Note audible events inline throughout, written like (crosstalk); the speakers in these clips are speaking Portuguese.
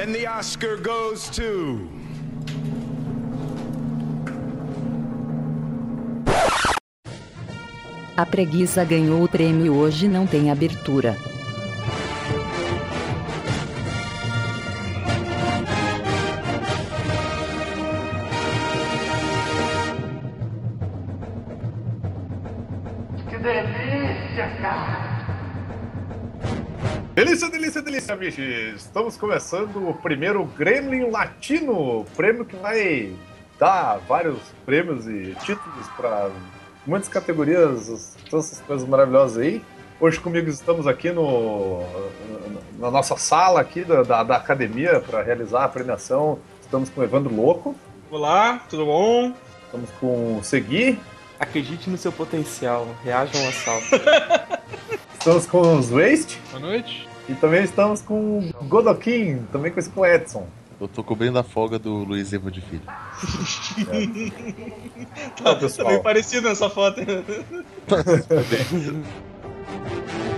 And the Oscar goes to. A preguiça ganhou o prêmio hoje não tem abertura. Delícia, bichos! Estamos começando o primeiro Gremlin Latino, prêmio que vai dar vários prêmios e títulos para muitas categorias, todas essas coisas maravilhosas aí. Hoje comigo estamos aqui no, na nossa sala aqui da, da, da academia para realizar a premiação. Estamos com o Evandro Louco, Olá, tudo bom? estamos com o Segui, Acredite no seu potencial, reajam ao assalto. (laughs) estamos com os Waste Boa noite. E também estamos com o Godokin, também conhecido como Edson. Eu tô cobrindo a folga do Luiz Evo de Filho. (laughs) Então, Tá pessoal. bem parecido nessa foto. (laughs)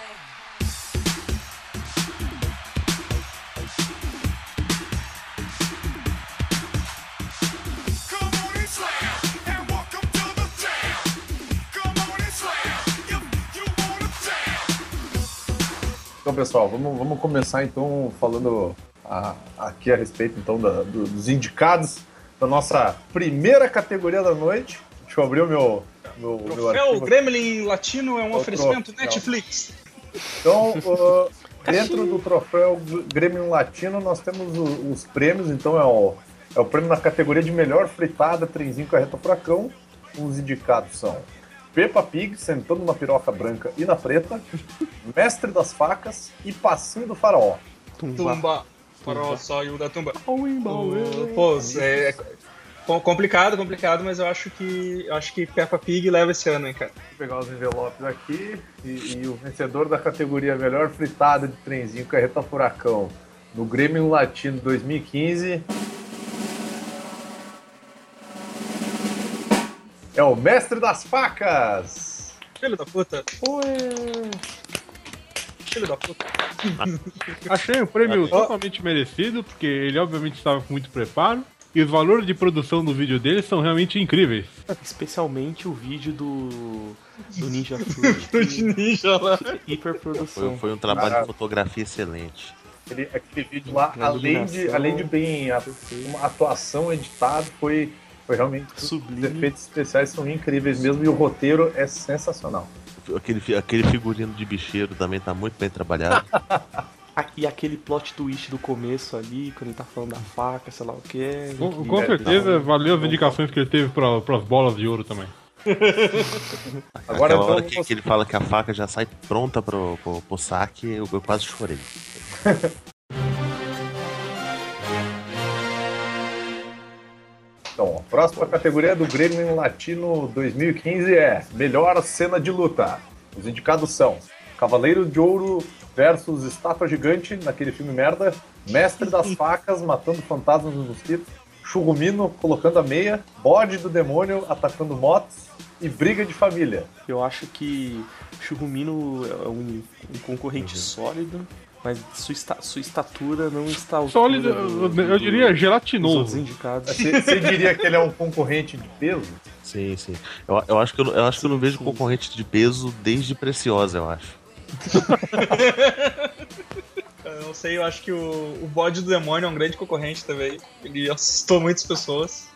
Então, pessoal, vamos, vamos começar então falando a- aqui a respeito então da- do- dos indicados da nossa primeira categoria da noite. Deixa eu abrir o meu, meu, meu Troféu arquivo. Gremlin Latino é um É o oferecimento troféu. Netflix. Então, (laughs) uh, dentro do troféu Grêmio Latino, nós temos o- os prêmios. Então, é o, é o prêmio na categoria de melhor fritada, trenzinho carreta furacão. Os indicados são Peppa Pig, sentando na piroca branca e na preta, Mestre das Facas e Passinho do Faraó. Tumba. Farol saiu da tumba. Pô, é, é com- complicado, complicado, mas eu acho que eu acho que Peppa Pig leva esse ano, hein, cara. Vou pegar os envelopes aqui e, e o vencedor da categoria melhor fritada de trenzinho carreta furacão no Grêmio Latino 2015 é o Mestre das Facas. Filho da puta. Filho da puta. (laughs) Achei o prêmio totalmente merecido, porque ele obviamente estava com muito preparo. E os valores de produção do vídeo dele são realmente incríveis. Especialmente o vídeo do, do Ninja (laughs) Fruit. Ninja lá. Foi, Hiperprodução. foi um trabalho de fotografia excelente. Aquele, aquele vídeo lá, além de, além de bem a, uma atuação editada, foi, foi realmente. Os Sublime. efeitos especiais são incríveis mesmo e o roteiro é sensacional. Aquele, aquele figurino de bicheiro também tá muito bem trabalhado. (laughs) E aquele plot twist do começo ali, quando ele tá falando da faca, sei lá o que. é Com, com certeza, Não, valeu as indicações que ele teve para as bolas de ouro também. (laughs) Agora, Aquela hora que, que ele fala que a faca já sai pronta pro, pro, pro saque, eu, eu quase chorei. (laughs) Então, a próxima categoria do Grêmio Latino 2015 é Melhor Cena de Luta. Os indicados são Cavaleiro de Ouro versus Estátua Gigante, naquele filme merda, Mestre das (laughs) Facas matando fantasmas nos mosquitos, Churrumino colocando a meia, Bode do Demônio atacando motos e Briga de Família. Eu acho que Churrumino é um, um concorrente sólido, mas sua, esta- sua estatura não está ao Sólido, eu, eu diria gelatinoso. indicados. Você você diria que ele é um concorrente de peso? Sim, sim. Eu, eu acho que eu, não- eu acho que eu não vejo concorrente de peso desde Preciosa, eu acho. (laughs) Eu não sei, eu acho que o, o bode do demônio é um grande concorrente também. Ele assustou muitas pessoas.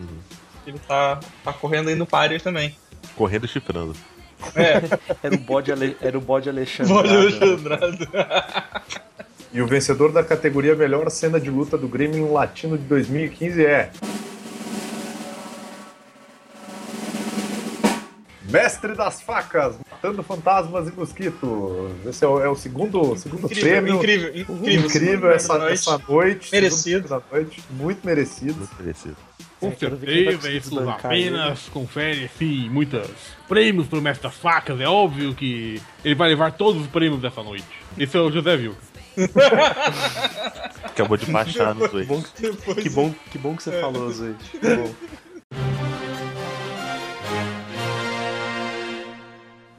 Ele tá, tá correndo aí no páreo também. Correndo e chifrando. É, Era o bode, Ale... Era o bode Alexandre. bode Alexandrado. E o vencedor da categoria Melhor Cena de Luta do Grêmio Latino de 2015 é. Mestre das Facas, Matando Fantasmas e Mosquitos. Esse é o, é o segundo, segundo Incrível, prêmio. incrível, incrível. Incrível essa, da essa noite. noite. Merecido. da noite. Muito merecido. Muito merecido. Com É, certeza, isso apenas confere, sim, muitos prêmios pro Mestre das Facas. É óbvio que ele vai levar todos os prêmios dessa noite. Esse é o José Vilca. (laughs) Acabou de baixar dois. bom que, que bom, que bom que você falou, Zoe. Bom.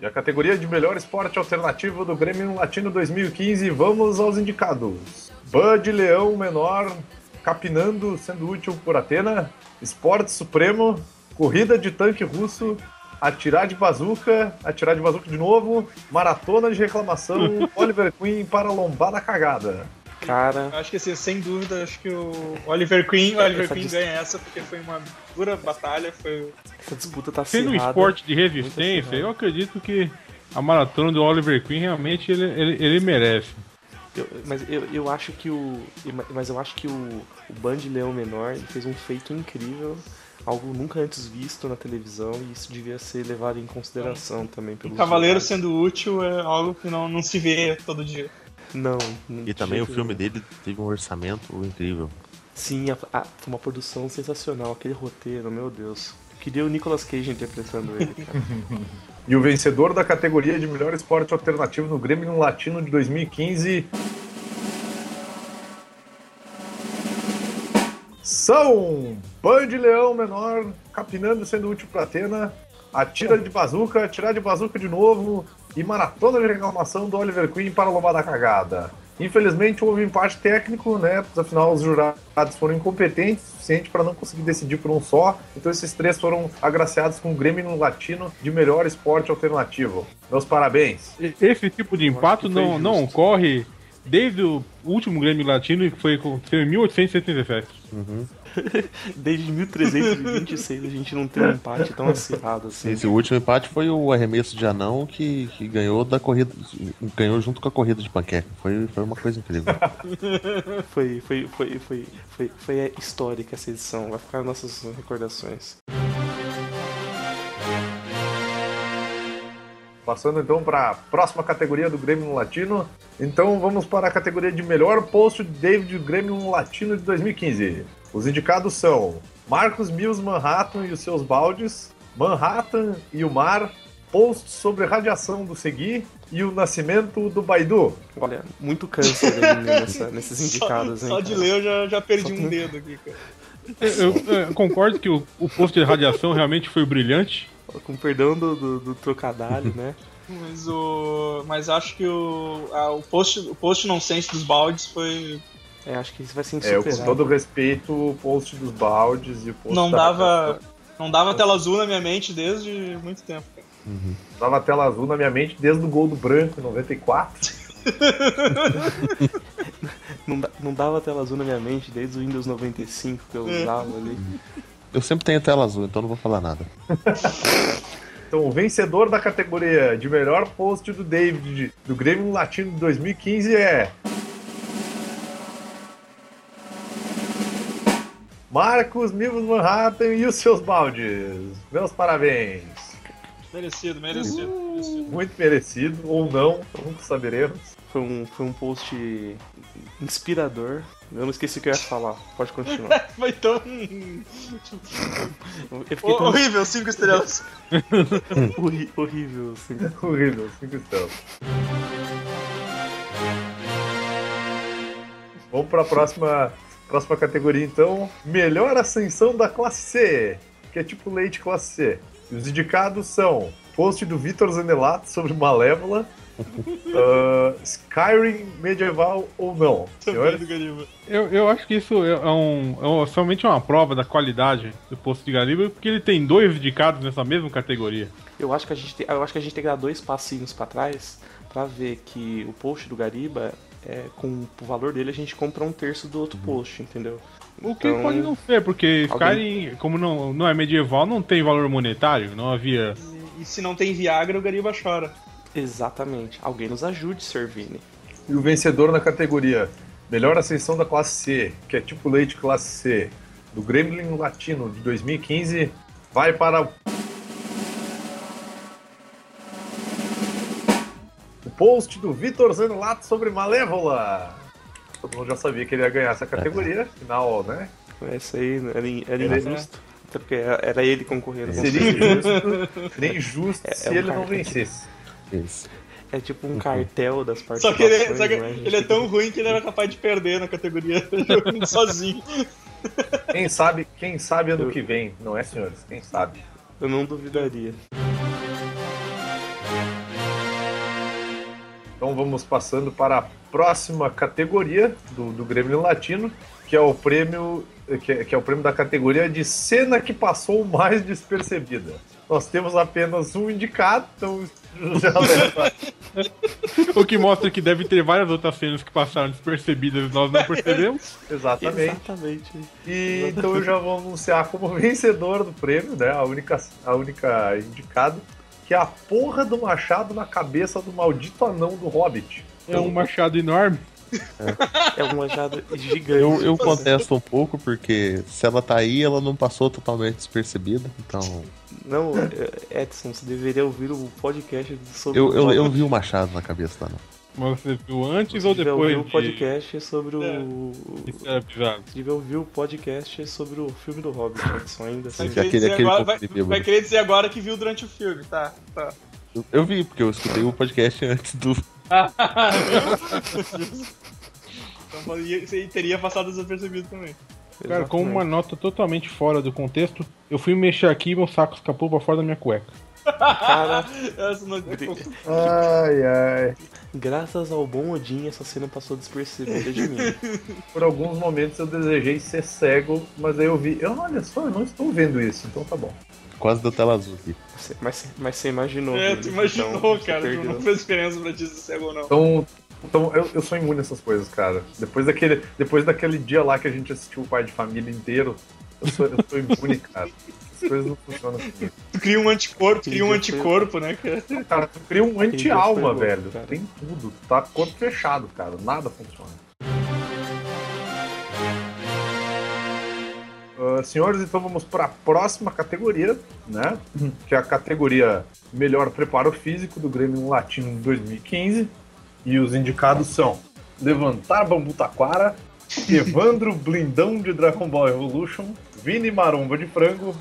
E a categoria de melhor esporte alternativo do Grêmio Latino 2015, vamos aos indicados. Bud Leão Menor, Capinando, sendo útil por Atena, Esporte Supremo, Corrida de Tanque Russo, Atirar de Bazuca, Atirar de Bazuca de novo, Maratona de Reclamação, (laughs) Oliver Queen para Lombada Cagada. Cara, Acho que assim, sem dúvida, acho que o Oliver Queen, o Oliver Essa Queen ganha essa porque foi uma dura batalha, foi essa disputa tá Sendo um acirrada. esporte de resistência, eu acredito que a maratona do Oliver Queen realmente ele, ele, ele merece. Eu- mas eu, eu acho que o. Mas eu acho que o, o Band Leão Menor ele fez um feito incrível, algo nunca antes visto na televisão, e isso devia ser levado em consideração também um pelos. cavaleiro sendo útil é algo que não, não se vê todo dia. Não. não E também o filme nenhum. dele teve um orçamento incrível. Sim, a- a- foi uma produção sensacional, aquele roteiro, meu Deus. Queria o Nicolas Cage interpretando ele. (laughs) E o vencedor da categoria de melhor esporte alternativo no Grêmio Latino de 2015 são Band Leão Menor, Capinando sendo útil para Atena, Atira de Bazuca, Atirar de Bazuca de novo e Maratona de Reclamação do Oliver Queen para Lombada Cagada. Infelizmente houve empate técnico, né? Afinal, os jurados foram incompetentes o suficiente para não conseguir decidir por um só. Então esses três foram agraciados com o Grêmio Latino de melhor esporte alternativo. Meus parabéns. Esse tipo de empate foi não, não ocorre desde o último Grêmio Latino, que foi aconteceu em 1877. (laughs) Desde 1326 a gente não tem um empate tão acirrado assim. Esse último empate foi o arremesso de anão que, que ganhou da corrida. Ganhou junto com a corrida de panqueca. Foi, foi uma coisa incrível. (laughs) Foi, foi, foi, foi, foi, foi histórica essa edição, vai ficar nas nossas recordações. Passando então para a próxima categoria do Grêmio Latino. Então vamos para a categoria de melhor post de David Grêmio Latino de 2015. Os indicados são Marcos Mills Manhattan e os seus baldes, Manhattan e o mar, post sobre radiação do Segui e o nascimento do Baidu. Olha, muito câncer nessa- nesses (laughs) indicados, hein? Só de ler eu já, já perdi Só um tem- dedo aqui, cara. Eu, eu- eu concordo que o, o posto de radiação realmente foi brilhante. Com perdão do, do, do trocadilho, né? (laughs) Mas o. Mas acho que o. a- o post, o post nonsense dos baldes foi. É, acho que isso vai ser É, eu, com insuperável. todo respeito, o post dos baldes e o post Não da dava. Não dava tela azul na minha mente desde muito tempo. cara. Dava tela azul na minha mente desde o gol do branco em 94. (laughs) Não, não dava tela azul na minha mente desde o Windows 95 que eu usava ali. Eu sempre tenho tela azul, então não vou falar nada. (laughs) Então, o vencedor da categoria de melhor post do David do Grêmio Latino de 2015 é. Marcos Mivos Manhattan e os seus baldes. Meus parabéns. Merecido, merecido. merecido. Muito merecido, ou não, nunca saberemos. Foi um, foi um post inspirador. Eu não esqueci o que eu ia falar. Pode continuar. (laughs) Foi tão. Tão horrível, cinco estrelas. (laughs) horri- horrível, assim. (laughs) Horrível, cinco estrelas. Vamos para a próxima, próxima categoria, então. Melhor ascensão da classe C, que é tipo leite classe C. E os indicados são post do Vitor Zanelato sobre Malévola, (laughs) ah, Skyrim medieval ou não. Senhores. Eu, eu acho que isso é, é um, é um- somente uma prova da qualidade do posto de Gariba, porque ele tem dois indicados nessa mesma categoria. Eu acho que a gente tem, eu acho que a gente tem que dar dois passinhos pra trás pra ver que o post do Gariba é, com o valor dele a gente compra um terço do outro post, entendeu? O que Então, pode não ser, porque alguém- Skyrim, como não, não é medieval, não tem valor monetário, não havia. E se não tem Viagra, o Gariba chora. Exatamente. Alguém nos ajude, Servini. E o vencedor na categoria Melhor Ascensão da Classe C, que é tipo leite classe C, do Gremlin Latino de 2015, vai para post do Vitor Zanelato sobre Malévola. Todo mundo já sabia que ele ia ganhar essa categoria, afinal, né? Essa aí era, in- era Era- injusto. Até porque era ele concorrendo. Seria injusto, (laughs) nem justo É- se é um ele não vencesse. Isso. É tipo um cartel das Só participações. que, ele, só que né? Ele é tem tão ruim que ele era capaz de perder na categoria (laughs) jogando sozinho. Quem sabe, quem sabe ano Eu- que vem, não é, senhores? Quem sabe? Eu não duvidaria. Então vamos passando para a próxima categoria do, do Grêmio Latino, que é o prêmio que é, que é o prêmio da categoria de cena que passou mais despercebida. Nós temos apenas um indicado, então (laughs) já. O que mostra que deve ter várias outras cenas que passaram despercebidas e nós não percebemos. (laughs) Exatamente. Exatamente. E então eu já vou anunciar como (laughs) vencedor do prêmio, né? A única, a única indicado, que é a porra do machado na cabeça do maldito anão do Hobbit. É um machado enorme. É um machado (laughs) gigante. Eu, eu contesto um pouco, porque se ela tá aí, ela não passou totalmente despercebida. Então. Não, é, Edson, você deveria ouvir o podcast sobre Eu, o eu, eu vi o machado na cabeça da não. Mas você viu antes Você ou depois ouvir o de- podcast sobre o. avisado? Você devia ouvir o podcast sobre o filme do Hobbit, Edson, ainda assim. Sim. Vai, aquele- querer dizer aquele agora, vai, vai querer dizer agora que viu durante o filme, tá? tá. Eu, eu vi, porque eu escutei o podcast (laughs) antes do. Então você teria passado desapercebido também. Cara, com Exatamente. uma nota totalmente fora do contexto, eu fui mexer aqui e meu saco escapou pra fora da minha cueca. Cara, Essa não... Ai, ai. graças ao bom Odin, essa cena passou despercebida de mim. (laughs) Por alguns momentos eu desejei ser cego, mas aí eu vi, eu, olha só, eu não estou vendo isso, então tá bom. Quase da tela azul aqui. Mas, mas você imaginou. É, tu imaginou, então cara. Não fez diferença pra ti se cego ou não. Então, então eu, eu sou imune a essas coisas, cara. Depois daquele, depois daquele dia lá que a gente assistiu o pai de família inteiro, eu sou, eu sou imune, cara. (laughs) As coisas não funcionam comigo. Tu cria um anticorpo, cria um anticorpo, né, cara? Cara, tu cria um anti-alma, velho. cara. Tem tudo. Tá corpo fechado, cara. Nada funciona. Ah, senhores, então vamos para a próxima categoria, né? Que é a categoria Melhor Preparo Físico do Grêmio Latino de 2015. E os indicados são Levantar Bambu Taquara, Evandro Blindão de Dragon Ball Evolution, Vini Maromba de Frango,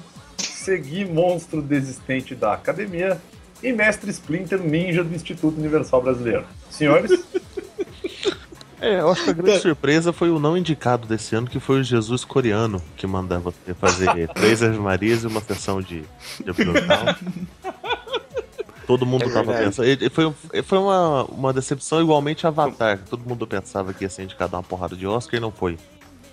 Segui Monstro Desistente da Academia e Mestre Splinter Ninja do Instituto Universal Brasileiro. Senhores, É, eu acho que a grande surpresa foi o não indicado desse ano, que foi o Jesus coreano, que mandava você fazer três Ave Marias e uma sessão de, de abdominal. Todo mundo É tava pensando. ele- Foi, foi uma, uma decepção igualmente Avatar. Todo mundo pensava que ia ser indicado uma porrada de Oscar e não foi.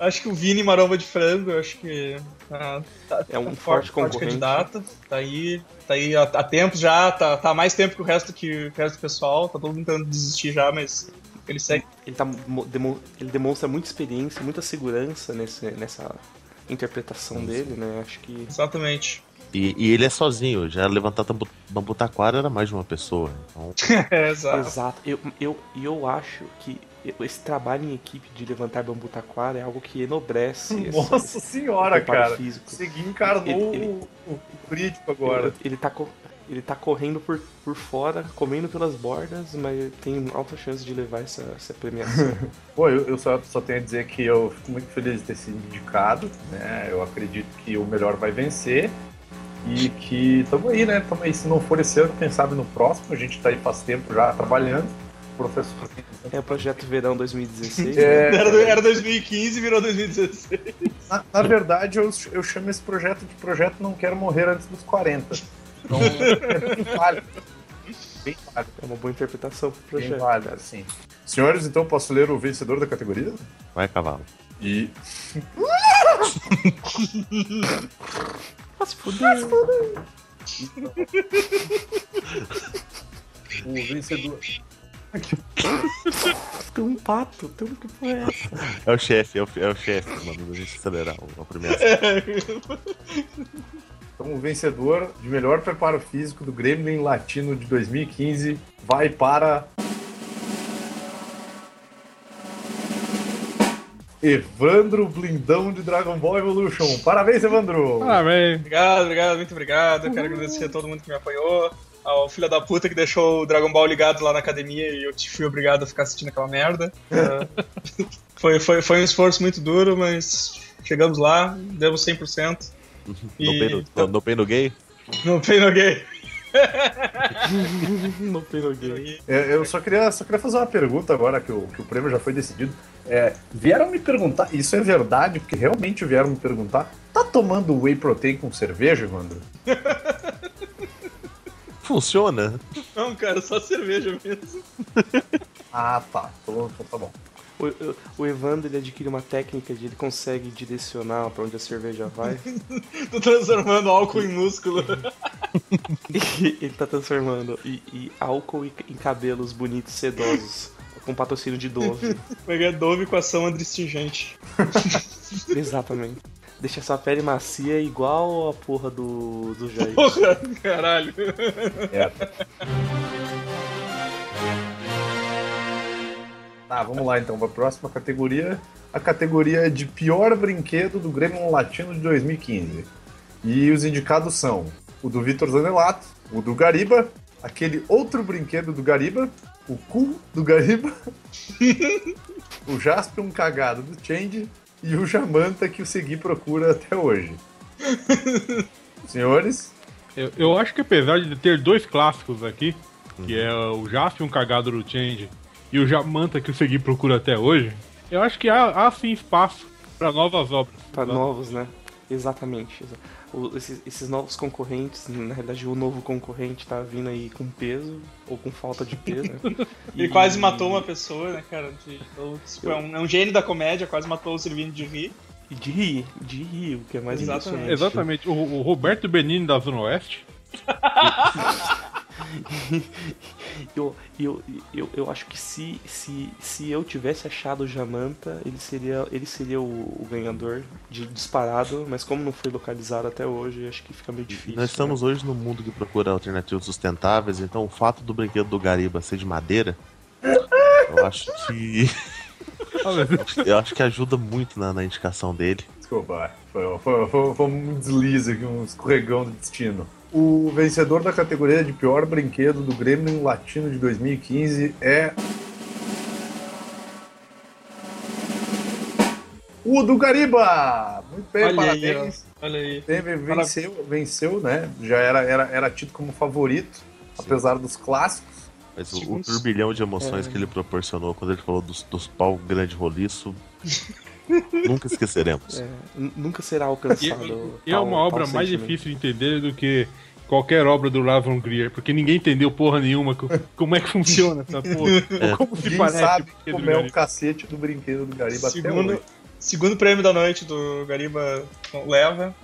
Acho que o Vini Maromba de Frango, eu acho que. ah, tá, É um tá forte concorrente. candidato. Tá aí, tá aí há, há tempo já, tá, tá há mais tempo que o resto que o resto do pessoal. Tá todo mundo tentando desistir já, mas ele segue. Ele, tá, ele demonstra muita experiência, muita segurança nesse, nessa interpretação dele, né? Acho que. Exatamente. E, e ele é sozinho. Já levantar tambu- bambu taquara era mais de uma pessoa. Então, (laughs) É, exato. Exato. Eu, eu, e eu acho que esse trabalho em equipe de levantar bambu taquara é algo que enobrece. esse- nossa senhora, preparo cara. físico. Segui encarnou Ele- ele- o, crítico agora. Ele, ele tá, ele tá correndo por, por fora, comendo pelas bordas, mas tem alta chance de levar essa, essa premiação. (laughs) Pô, eu, eu só, só tenho a dizer que eu fico muito feliz de ter sido indicado, né? Eu acredito que o melhor vai vencer. E que tamo aí, né? Tamo aí. Se não for esse ano, quem sabe no próximo. A gente tá aí faz tempo já trabalhando. Professor. é o projeto Verão 2016. É, né? Era, era 2015 e virou 2016. na, na verdade, eu, eu chamo esse projeto de projeto Não Quero Morrer Antes dos 40. Então, é (laughs) bem válido. Bem válido, É uma boa interpretação pro bem projeto. válido, sim. Senhores, então posso ler o vencedor da categoria? vai cavalo. E (laughs) Mas fudeu. o vencedor. Tem um pato, tem um que porra é essa? É o chefe, é o, é o chefe, mano. A gente acelerar o- a premiação. (laughs) Então, o vencedor de melhor preparo físico do Gremlin Latino de 2015 vai para. Evandro Blindão de Dragon Ball Evolution. Parabéns, Evandro! Ah, velho. Obrigado, obrigado, muito obrigado. Quero agradecer a todo mundo que me apoiou. Ao filho da puta que deixou o Dragon Ball ligado lá na academia e eu te fui obrigado a ficar assistindo aquela merda. (laughs) Foi, foi, foi um esforço muito duro, mas chegamos lá, demos 100%. No E- Pain no, no Pain no Gay? No Pain (laughs) No Gay. Não peguei. É, Eu só queria, só queria fazer uma pergunta agora que o, que o prêmio já foi decidido. É, vieram me perguntar, isso é verdade, porque realmente vieram me perguntar, tá tomando whey protein com cerveja, Evandro? (laughs) Funciona? Não, cara, só cerveja mesmo. (laughs) Ah, tá. Então, então tá bom. O, o- Evandro ele adquire uma técnica de ele consegue direcionar pra onde a cerveja vai. (laughs) Tô transformando álcool em músculo. (laughs) ele tá transformando e, e álcool em- em cabelos bonitos, sedosos. Com patrocínio de Dove. Peguei Dove com ação adstringente. Exatamente. Deixa sua pele macia igual a porra do, do Jair. (laughs) Porra, caralho. É. Tá, vamos lá então para a próxima categoria. A categoria de pior brinquedo do Grêmio Latino de 2015. E os indicados são o do Vitor Zanelato, o do Gariba, aquele outro brinquedo do Gariba, o cu do Gariba, (laughs) o Jaspion cagado do Change e o Jamanta que o Segui procura até hoje. (laughs) Senhores, Eu, eu acho que apesar de ter dois clássicos aqui, que é o Jaspion cagado do Change e o Jamanta que o Segui procura até hoje, eu acho que há, há sim espaço para novas obras. Pra novos, né? Exatamente. exa- o- esses, esses novos concorrentes, na realidade o novo concorrente tá vindo aí com peso ou com falta de peso. né? (laughs) Ele quase matou uma pessoa, né, cara? De- então, tipo, é, um, é um gênio da comédia, quase matou o Servindo de rir. E de rir, de rir, o que é mais Exatamente. impressionante. Exatamente, o, o Roberto Benini da Zona Oeste. (laughs) (laughs) Eu, eu, eu, eu acho que se, se, se eu tivesse achado o Jamanta, ele seria, ele seria o, o ganhador de disparado, mas como não foi localizado até hoje, acho que fica meio difícil. Nós estamos hoje no mundo que procura alternativas sustentáveis, então o fato do brinquedo do Gariba ser de madeira, eu acho que. (laughs) Eu acho que ajuda muito na, na indicação dele. Desculpa, foi, foi, foi, foi um deslize aqui, um escorregão do destino. O vencedor da categoria de pior brinquedo do Grêmio Latino de 2015 é. O do Gariba! Muito bem, Olha aí, parabéns. ó. Olha aí. Teve- venceu, venceu, né? Já era, era, era tido como favorito, apesar dos clássicos. Mas o, o turbilhão de emoções É. que ele proporcionou quando ele falou dos, dos pau grande roliço, (laughs) nunca esqueceremos. (laughs) É, nunca será alcançado. e é tal- uma tal obra mais sentimento. difícil de entender do que qualquer obra do Lavon Greer, porque ninguém entendeu porra nenhuma co- como é que funciona essa porra. Ou como se parece sabe como é o cacete do brinquedo do Gariba Segundo, segundo prêmio da noite do Gariba leva.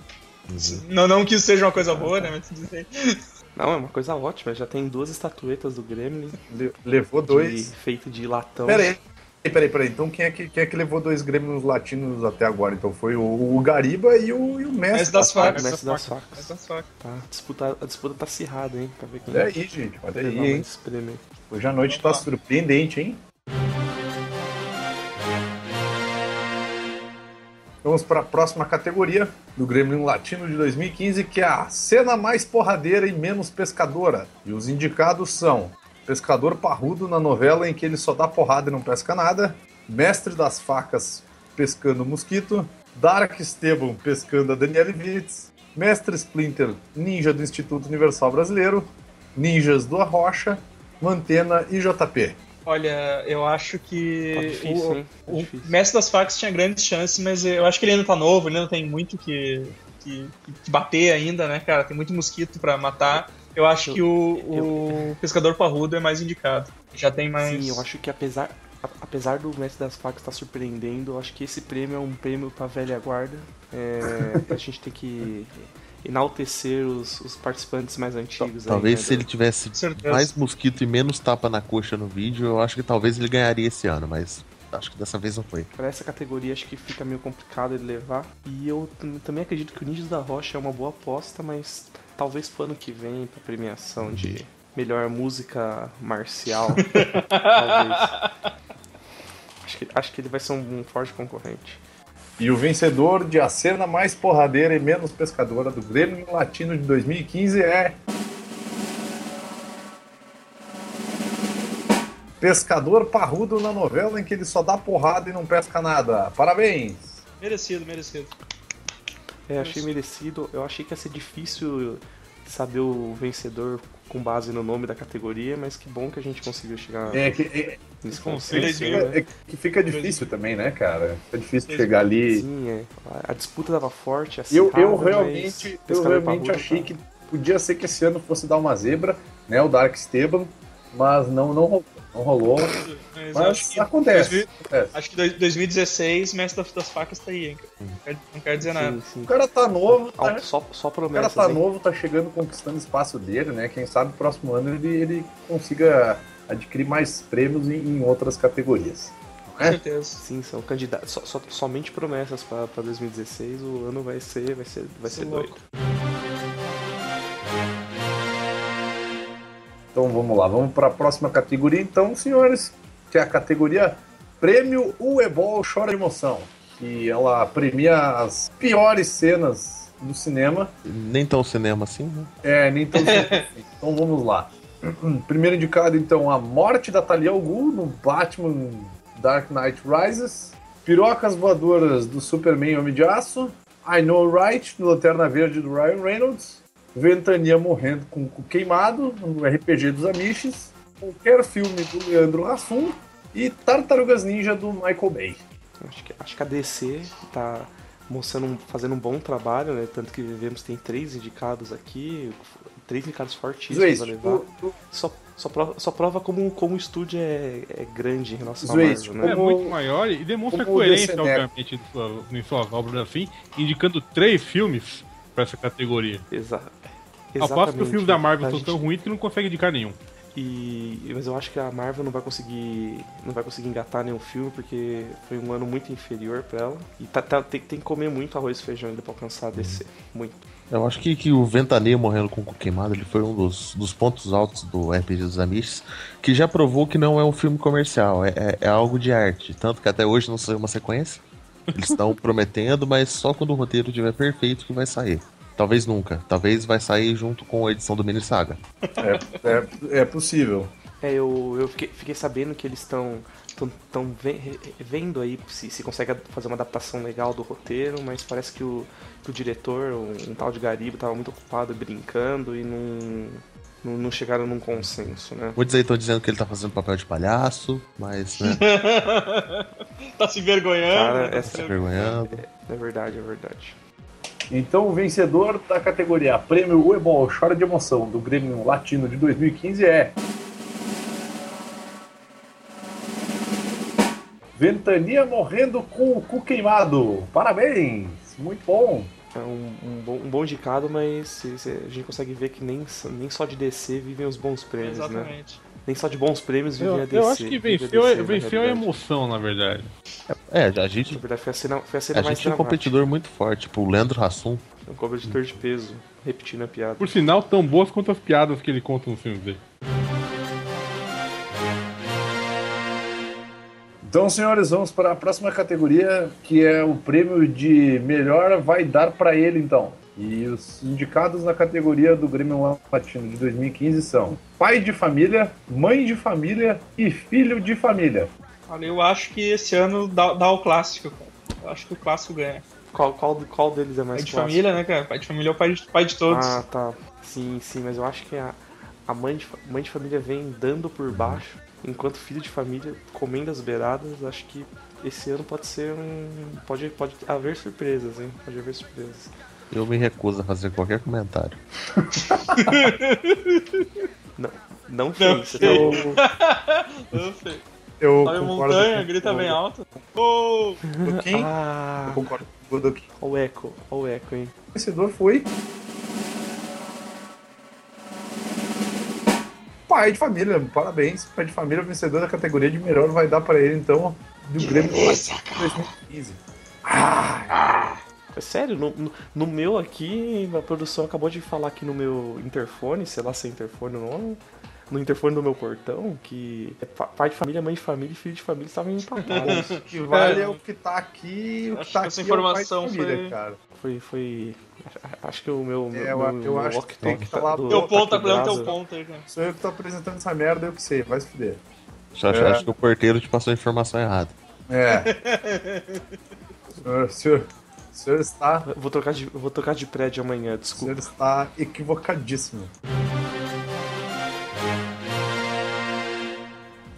Não, não que isso seja uma coisa boa, né? Mas. Não, é uma coisa ótima. Já tem duas estatuetas do Gremlin. Le- Levou de- dois. feito de latão. Pera aí. Peraí, peraí, então quem é, que, quem é que levou dois Grêmios latinos até agora? Então foi o, o Gariba e o, e o Mestre, Mestre das facas. Mestre das Mestre facas. das facas. Tá, a disputa, a disputa tá acirrada, hein? Pra ver quem Olha aí, gente, olha vai aí, hein? Hoje a noite tá surpreendente, hein? Vamos para a próxima categoria do Grêmio Latino de 2015, que é a cena mais porradeira e menos pescadora. E os indicados são Pescador Parrudo na novela em que ele só dá porrada e não pesca nada, Mestre das Facas pescando mosquito, Dark Esteban pescando a Daniele Vitz, Mestre Splinter, ninja do Instituto Universal Brasileiro, Ninjas do Arrocha, Mantena e JP. Olha, eu acho que. Tá difícil, o, hein? Tá o. Mestre das Facas tinha grandes chances, mas eu acho que ele ainda tá novo, ele ainda tem muito que, que, que bater ainda, né, cara? Tem muito mosquito pra matar. Eu acho Eu- que o, o Pescador Parrudo é mais indicado. Já tem mais. Sim, eu acho que apesar, a- apesar do Mestre das Facas estar surpreendendo, eu acho que esse prêmio é um prêmio pra velha guarda. É, a gente tem que enaltecer os, os participantes mais antigos. aí, Talvez né, se ele tivesse mais mosquito e menos tapa na coxa no vídeo, eu acho que talvez ele ganharia esse ano, mas acho que dessa vez não foi. Pra essa categoria acho que fica meio complicado ele levar. E eu tam- também acredito que o Ninjas da Rocha é uma boa aposta, mas talvez pro ano que vem, pra premiação de melhor música marcial. (laughs) talvez. Acho que, acho que ele vai ser um, um forte concorrente. E o vencedor de a cena mais porradeira e menos pescadora do Grêmio Latino de 2015 é. Pescador parrudo na novela em que ele só dá porrada e não pesca nada. Parabéns! Merecido, merecido. É, achei merecido. Eu achei que ia ser difícil saber o vencedor com base no nome da categoria, mas que bom que a gente conseguiu chegar É que, é, nesse conceito, consenso. fica, né? é que fica difícil também, né, cara? Fica difícil chegar ali. Sim, é. A- A disputa tava forte, Eu, acirrada, eu mas realmente, eu realmente achei tá- que podia ser que esse ano fosse dar uma zebra, né? O Dark Esteban, mas não, não rolou. Não rolou. Mas, Mas acho que acontece. 2000 acontece. Acho que dois- 2016, Mestre das, Facas tá aí, hein? Não quero, dizer nada. Sim, sim. O cara tá novo, Ah, tá, Só, só o cara promessas, tá hein? novo, tá chegando, conquistando espaço dele, né? Quem sabe próximo ano ele, ele consiga adquirir mais prêmios em, em outras categorias. Com É? certeza. Sim, são candidatos. Só, só- somente promessas pra, pra 2016. O ano vai ser, vai ser, vai ser Isso é doido. Então vamos lá, vamos para a próxima categoria, então, senhores, que é a categoria Prêmio Uebol Chora de Emoção, que ela premia as piores cenas do cinema. Nem tão cinema assim, né? É, nem tão (laughs) Então vamos lá. (clears throat) Primeiro indicado, então, a morte da Talia al Ghul no Batman Dark Knight Rises. Pirocas voadoras do Superman Homem de Aço. I Know Right no Lanterna Verde do Ryan Reynolds. Ventania morrendo com o cu queimado no RPG dos Amish. Qualquer filme do Leandro Hassum. E Tartarugas Ninja do Michael Bay. Acho que, acho que a DC tá mostrando, um- fazendo um bom trabalho, né? Tanto que vemos tem três indicados aqui, três indicados fortíssimos Zwist, a levar. tu- tu- Só, só, prova, só prova como, como o estúdio é, é grande em relação Zwist, a Marvel, né? É muito maior e demonstra como o coerência, obviamente, em, sua- em suas obras assim, indicando três filmes pra essa categoria. Aposto que os exatamente. filmes da Marvel são gente- tão ruins que não consegue indicar nenhum. E, mas eu acho que a Marvel não vai conseguir não vai conseguir engatar nenhum filme porque foi um ano muito inferior pra ela. E tá- tá- tem, tem que comer muito arroz e feijão ainda pra alcançar a DC. Muito. Eu acho que, que o Ventania morrendo com o cu queimado ele foi um dos, dos pontos altos do RPG dos Amish, que já provou que não é um filme comercial, é, é- é algo de arte. Tanto que até hoje não saiu uma sequência. Eles estão (laughs) prometendo, mas só quando o roteiro estiver perfeito que vai sair. Talvez nunca. Talvez vai sair junto com a edição do Mini Saga. É, é, é possível. É, eu, eu fiquei, fiquei sabendo que eles estão tão, tão ve- re- vendo aí se, se consegue fazer uma adaptação legal do roteiro, mas parece que o, que o diretor, um, um tal de Garibo, tava muito ocupado brincando e não, não, não chegaram num consenso, né? Muitos aí estão dizendo que ele tá fazendo papel de palhaço, mas, né, (laughs) tá se envergonhando. Cara? Tá essa- se tá vergonhando. É verdade, é verdade. Então, o vencedor da categoria Prêmio Uebol Chora de Emoção do Grêmio Latino de 2015 é. Ventania morrendo com o cu queimado. Parabéns! Muito bom! É um, um bom, um bom indicado, mas se- se a gente consegue ver que nem, só- nem só de DC vivem os bons prêmios, né? Nem só de bons prêmios vivem Eu, a DC. eu acho que venceu, DC, venceu a emoção, na verdade. É, a gente, Na verdade, foi a cena, foi a cena a mais gente tinha um dramática. competidor muito forte, tipo o Leandro Hassum. Um competidor de peso, repetindo a piada. Por sinal, tão boas quanto as piadas que ele conta no filme dele. Então, senhores, vamos para a próxima categoria, que é o prêmio de melhor vai dar para ele, então. E os indicados na categoria do Grêmio Latino de 2015 são pai de família, mãe de família e filho de família. Olha, eu acho que esse ano dá, dá o clássico, cara. Eu acho que o clássico ganha. Qual, qual, qual deles é mais Pai de clássico? família, né, cara? Pai de família é o pai de, pai de todos. Ah, tá. Sim, sim, mas eu acho que a, a mãe, de, mãe de família vem dando por baixo, enquanto filho de família comendo as beiradas. Acho que esse ano pode ser um. Pode, pode haver surpresas, hein? Pode haver surpresas. Eu me recuso a fazer qualquer comentário. (laughs) Não, não fez. Você tá Eu, (laughs) Eu sei. eu Sobe a concordo montanha, com- grita bem alto. Oh! quem? Ah, Eu concordo com o Godoki. olha o eco, olha o eco, hein? O vencedor foi. Pai de família, parabéns. Pai de família, vencedor da categoria de melhor, vai dar para ele então do Grêmio 2015. É sério, no, no, meu aqui, a produção acabou de falar aqui no meu interfone, sei lá se é interfone ou não, no interfone do meu portão que é pa- pai de família, mãe de família e filho de família estavam empatados. (laughs) O que vale é o que tá aqui, o que Acho tá que essa aqui é o pai de informação família, foi- cara. foi, foi. Acho que o meu. É, eu- meu, eu meu acho que tem que walkie-talkie falar do- do- Teu ponto, tá quebrado. teu ponto aí, cara. Sou eu que tô apresentando essa merda, eu que sei, vai se fuder. Só acho, É. acho que o porteiro te passou a informação errada. É. (laughs) senhor, senhor, o senhor está. Eu Vou trocar, de, vou trocar de prédio amanhã, O desculpa. senhor está equivocadíssimo.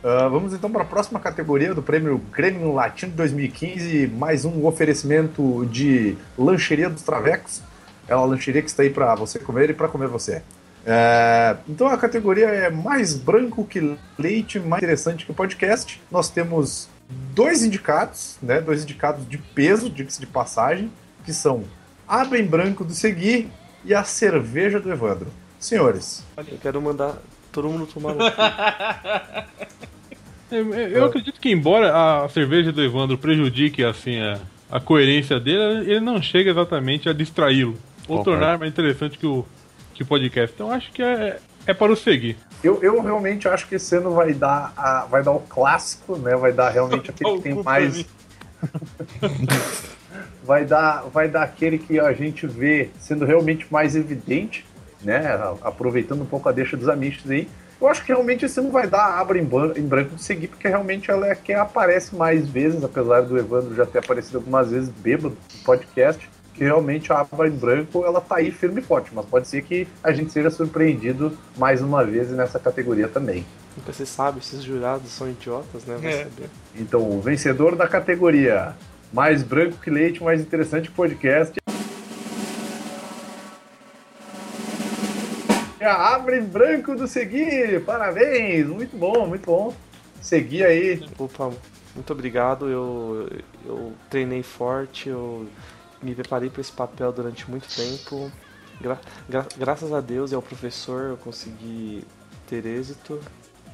Ah, vamos então para a próxima categoria do prêmio Grêmio Latino de 2015, mais um oferecimento de lancheria dos Travecos. É uma lancheria que está aí para você comer e para comer você. É, então a categoria é mais branco que leite, mais interessante que podcast. Nós temos dois indicados, né? Dois indicados de peso, diga-se de passagem, que são a Bem Branco do Segui e a cerveja do Evandro. Senhores, Eu quero mandar todo mundo tomar. (laughs) Eu, eu acredito que, embora a cerveja do Evandro prejudique assim a, a coerência dele, ele não chega exatamente a distraí-lo ou Concordo. tornar mais interessante que o, que o podcast. Então acho que é, é para o seguir. Eu, eu realmente acho que esse ano vai dar, a, vai dar o clássico, né? Vai dar realmente aquele que tem mais. (laughs) vai dar, vai dar aquele que a gente vê sendo realmente mais evidente, né? Aproveitando um pouco a deixa dos amistos aí. Eu acho que realmente esse ano vai dar a Abra em branco de seguir, porque realmente ela é quem aparece mais vezes, apesar do Evandro já ter aparecido algumas vezes bêbado no podcast, que realmente a Abra em branco ela tá aí firme e forte, mas pode ser que a gente seja surpreendido mais uma vez nessa categoria também. Nunca você sabe, esses jurados são idiotas, né? É. Então, o vencedor da categoria mais branco que leite, mais interessante que podcast. É a Abre em Branco do Segui. Parabéns! Muito bom, muito bom. Segui aí. Opa, muito obrigado. Eu, eu treinei forte, eu me preparei para esse papel durante muito tempo. Gra- gra- graças a Deus e ao professor eu consegui ter êxito.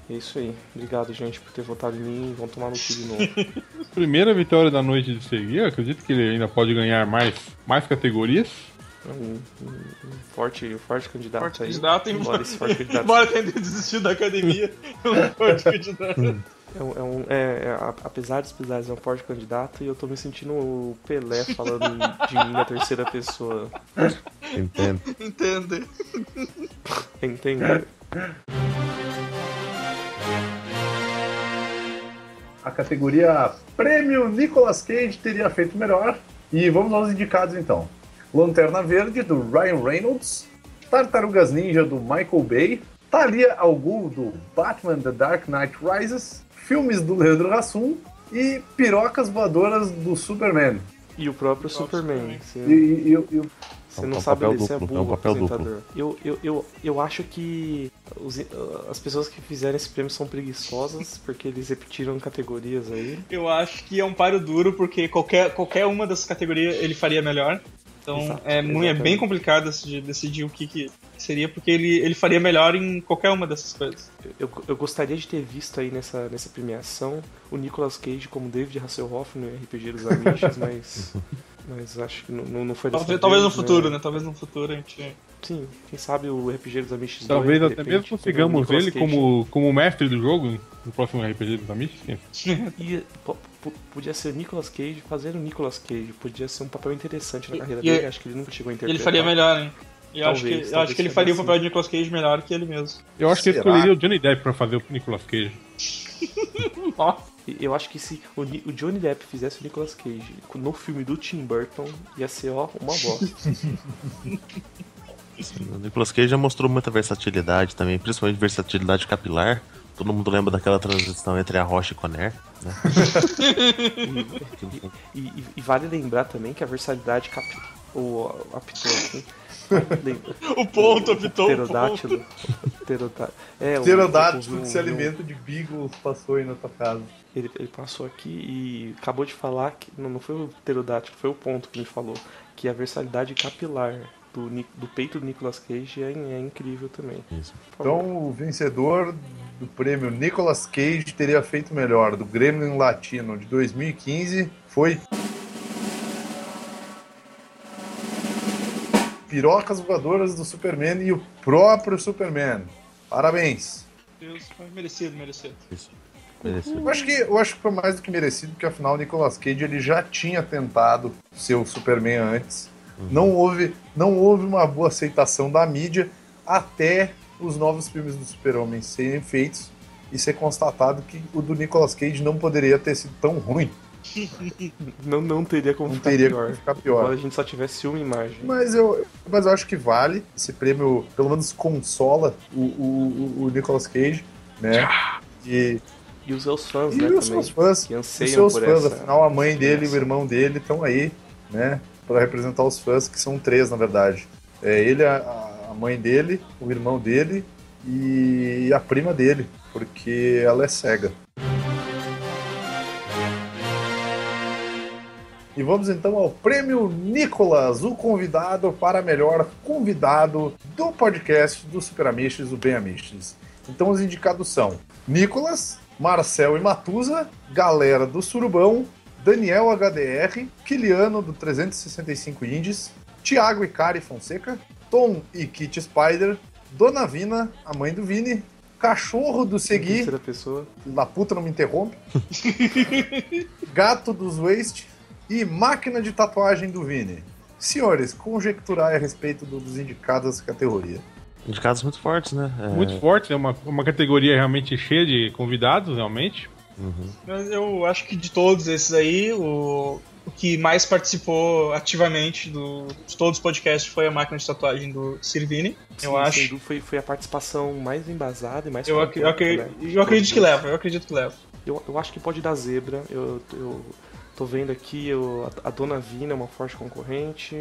É isso aí. Obrigado, gente, por ter votado em mim. Vão tomar no cu de novo. (laughs) Primeira vitória da noite de seguir, eu acredito que ele ainda pode ganhar mais, mais categorias. Um, um- um forte, um forte candidato Forte aí. candidato, embora embora, esse forte candidato (laughs) embora tenha desistido da academia. (laughs) um forte candidato. É um, é um- é- é, apesar dos pesares, é um forte candidato e eu tô me sentindo o Pelé falando (laughs) de mim na terceira pessoa. Entendo. Entende? Entende? A categoria Prêmio Nicolas Cage teria feito melhor. E vamos aos indicados então. Lanterna Verde, do Ryan Reynolds. Tartarugas Ninja, do Michael Bay. Talia al Ghul, do Batman The Dark Knight Rises. Filmes do Leandro Hassum. E Pirocas Voadoras do Superman. E o próprio Superman. E, Você, e- e- e- você É um não sabe ler, você é duplo, burro, é um papel apresentador. Eu, eu, eu, eu acho que os- as pessoas que fizeram esse prêmio são preguiçosas, (laughs) porque eles repetiram categorias aí. Eu acho que é um páreo duro, porque qualquer, qualquer uma dessas categorias ele faria melhor. Então Exato, é, muito, é bem complicado decidir, decidir o que, que seria, porque ele, ele faria melhor em qualquer uma dessas coisas. Eu, eu gostaria de ter visto aí nessa, nessa premiação o Nicolas Cage como David Hasselhoff no RPG dos Amish, (laughs) mas, mas acho que não, não foi dessa Talvez, talvez no vez, futuro, né? Talvez no futuro a gente. Sim, quem sabe o RPG dos Amish 2, Talvez até repente, mesmo o consigamos ele Cage. como, como mestre do jogo no próximo RPG dos Amish. (laughs) E, po- po- podia ser o Nicolas Cage fazendo o Nicolas Cage. Podia ser um papel interessante na E- carreira e- dele. Acho que ele nunca chegou a interpretar. Ele faria melhor, hein? Eu acho Talvez, que, eu talvez acho que ele faria o assim. papel de Nicolas Cage melhor que ele mesmo. Eu acho que ele escolheria o Johnny Depp pra fazer o Nicolas Cage. (laughs) Eu acho que se o, o Johnny Depp fizesse o Nicolas Cage no filme do Tim Burton, ia ser, ó, uma bosta. (laughs) O Nicolas Cage já mostrou muita versatilidade também, principalmente versatilidade capilar. Todo mundo lembra daquela transição entre a Rocha e Conner, né? (laughs) E, e- e vale lembrar também que a versatilidade cap... o apitou aqui. (laughs) O ponto, apitou o ponto. Pterodátilo. Pterodátilo. É, o- Pterodátilo o- que se o- alimenta de beagles passou aí na tua casa. Ele, ele passou aqui e acabou de falar que. Não, não foi o pterodátilo, foi o ponto que ele falou. Que a versatilidade capilar do, do peito do Nicolas Cage é, é incrível também. Então, o vencedor do prêmio Nicolas Cage teria feito melhor do Gremlin Latino de 2015 foi. Pirocas voadoras do Superman e o próprio Superman. Parabéns. Deus, foi merecido, merecido. Isso. Merecido. Eu acho, que, eu acho que foi mais do que merecido, porque afinal o Nicolas Cage ele já tinha tentado ser o Superman antes. Não, houve, não houve uma boa aceitação da mídia até os novos filmes do Super-Homem serem feitos e ser constatado que o do Nicolas Cage não poderia ter sido tão ruim. (laughs) Não, não teria como Não ficar teria pior. como ficar pior. a gente só tivesse uma imagem. Mas eu, mas eu acho que vale. Esse prêmio, pelo menos, consola o, o, o- Nicolas Cage, né? E, E os seus fãs, e né, os seus fãs. Que Os anseiam seus por fãs, essa. afinal, a mãe dele e o irmão dele estão aí, né? Pra representar os fãs, que são três, na verdade. É ele, a, a mãe dele, o irmão dele e a prima dele, porque ela é cega. E vamos então ao prêmio Nicolas, o convidado para melhor convidado do podcast do Super Amishes, o Bem Amishes. Então os indicados são Nicolas, Marcel e Matusa, galera do Surubão, Daniel HDR, Kiliano do 365 Indies, Thiago e Kari Fonseca, Tom e Kit Spider, Dona Vina, a mãe do Vini, Cachorro do Segui, Terceira pessoa. da puta não me interrompe, (laughs) Gato dos Waste e Máquina de Tatuagem do Vini. Senhores, conjecturar a respeito do- dos indicados dessa categoria. Indicados muito fortes, né? É, Muito forte, é uma, uma categoria realmente cheia de convidados, realmente. Uhum. Mas eu acho que de todos esses aí, o, o que mais participou ativamente do, de todos os podcasts foi a máquina de tatuagem do Sirvini. Eu Sim, acho. sem dúvida, Foi, foi a participação mais embasada e mais Eu, ac- eu, acre- né? eu acredito que leva, eu acredito que leva. Eu, eu acho que pode dar zebra. Eu, eu tô vendo aqui eu, a, a Dona Vina é uma forte concorrente.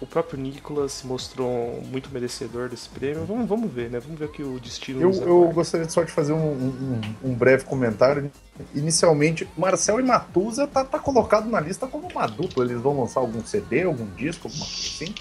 O próprio Nicolas se mostrou muito merecedor desse prêmio. Vamos, vamos ver, né? Vamos ver o que o destino Eu, eu gostaria só de fazer um, um- um breve comentário. Inicialmente, Marcel e Matusa tá, tá colocado na lista como uma dupla. Eles vão lançar algum CD, algum disco, alguma coisa assim,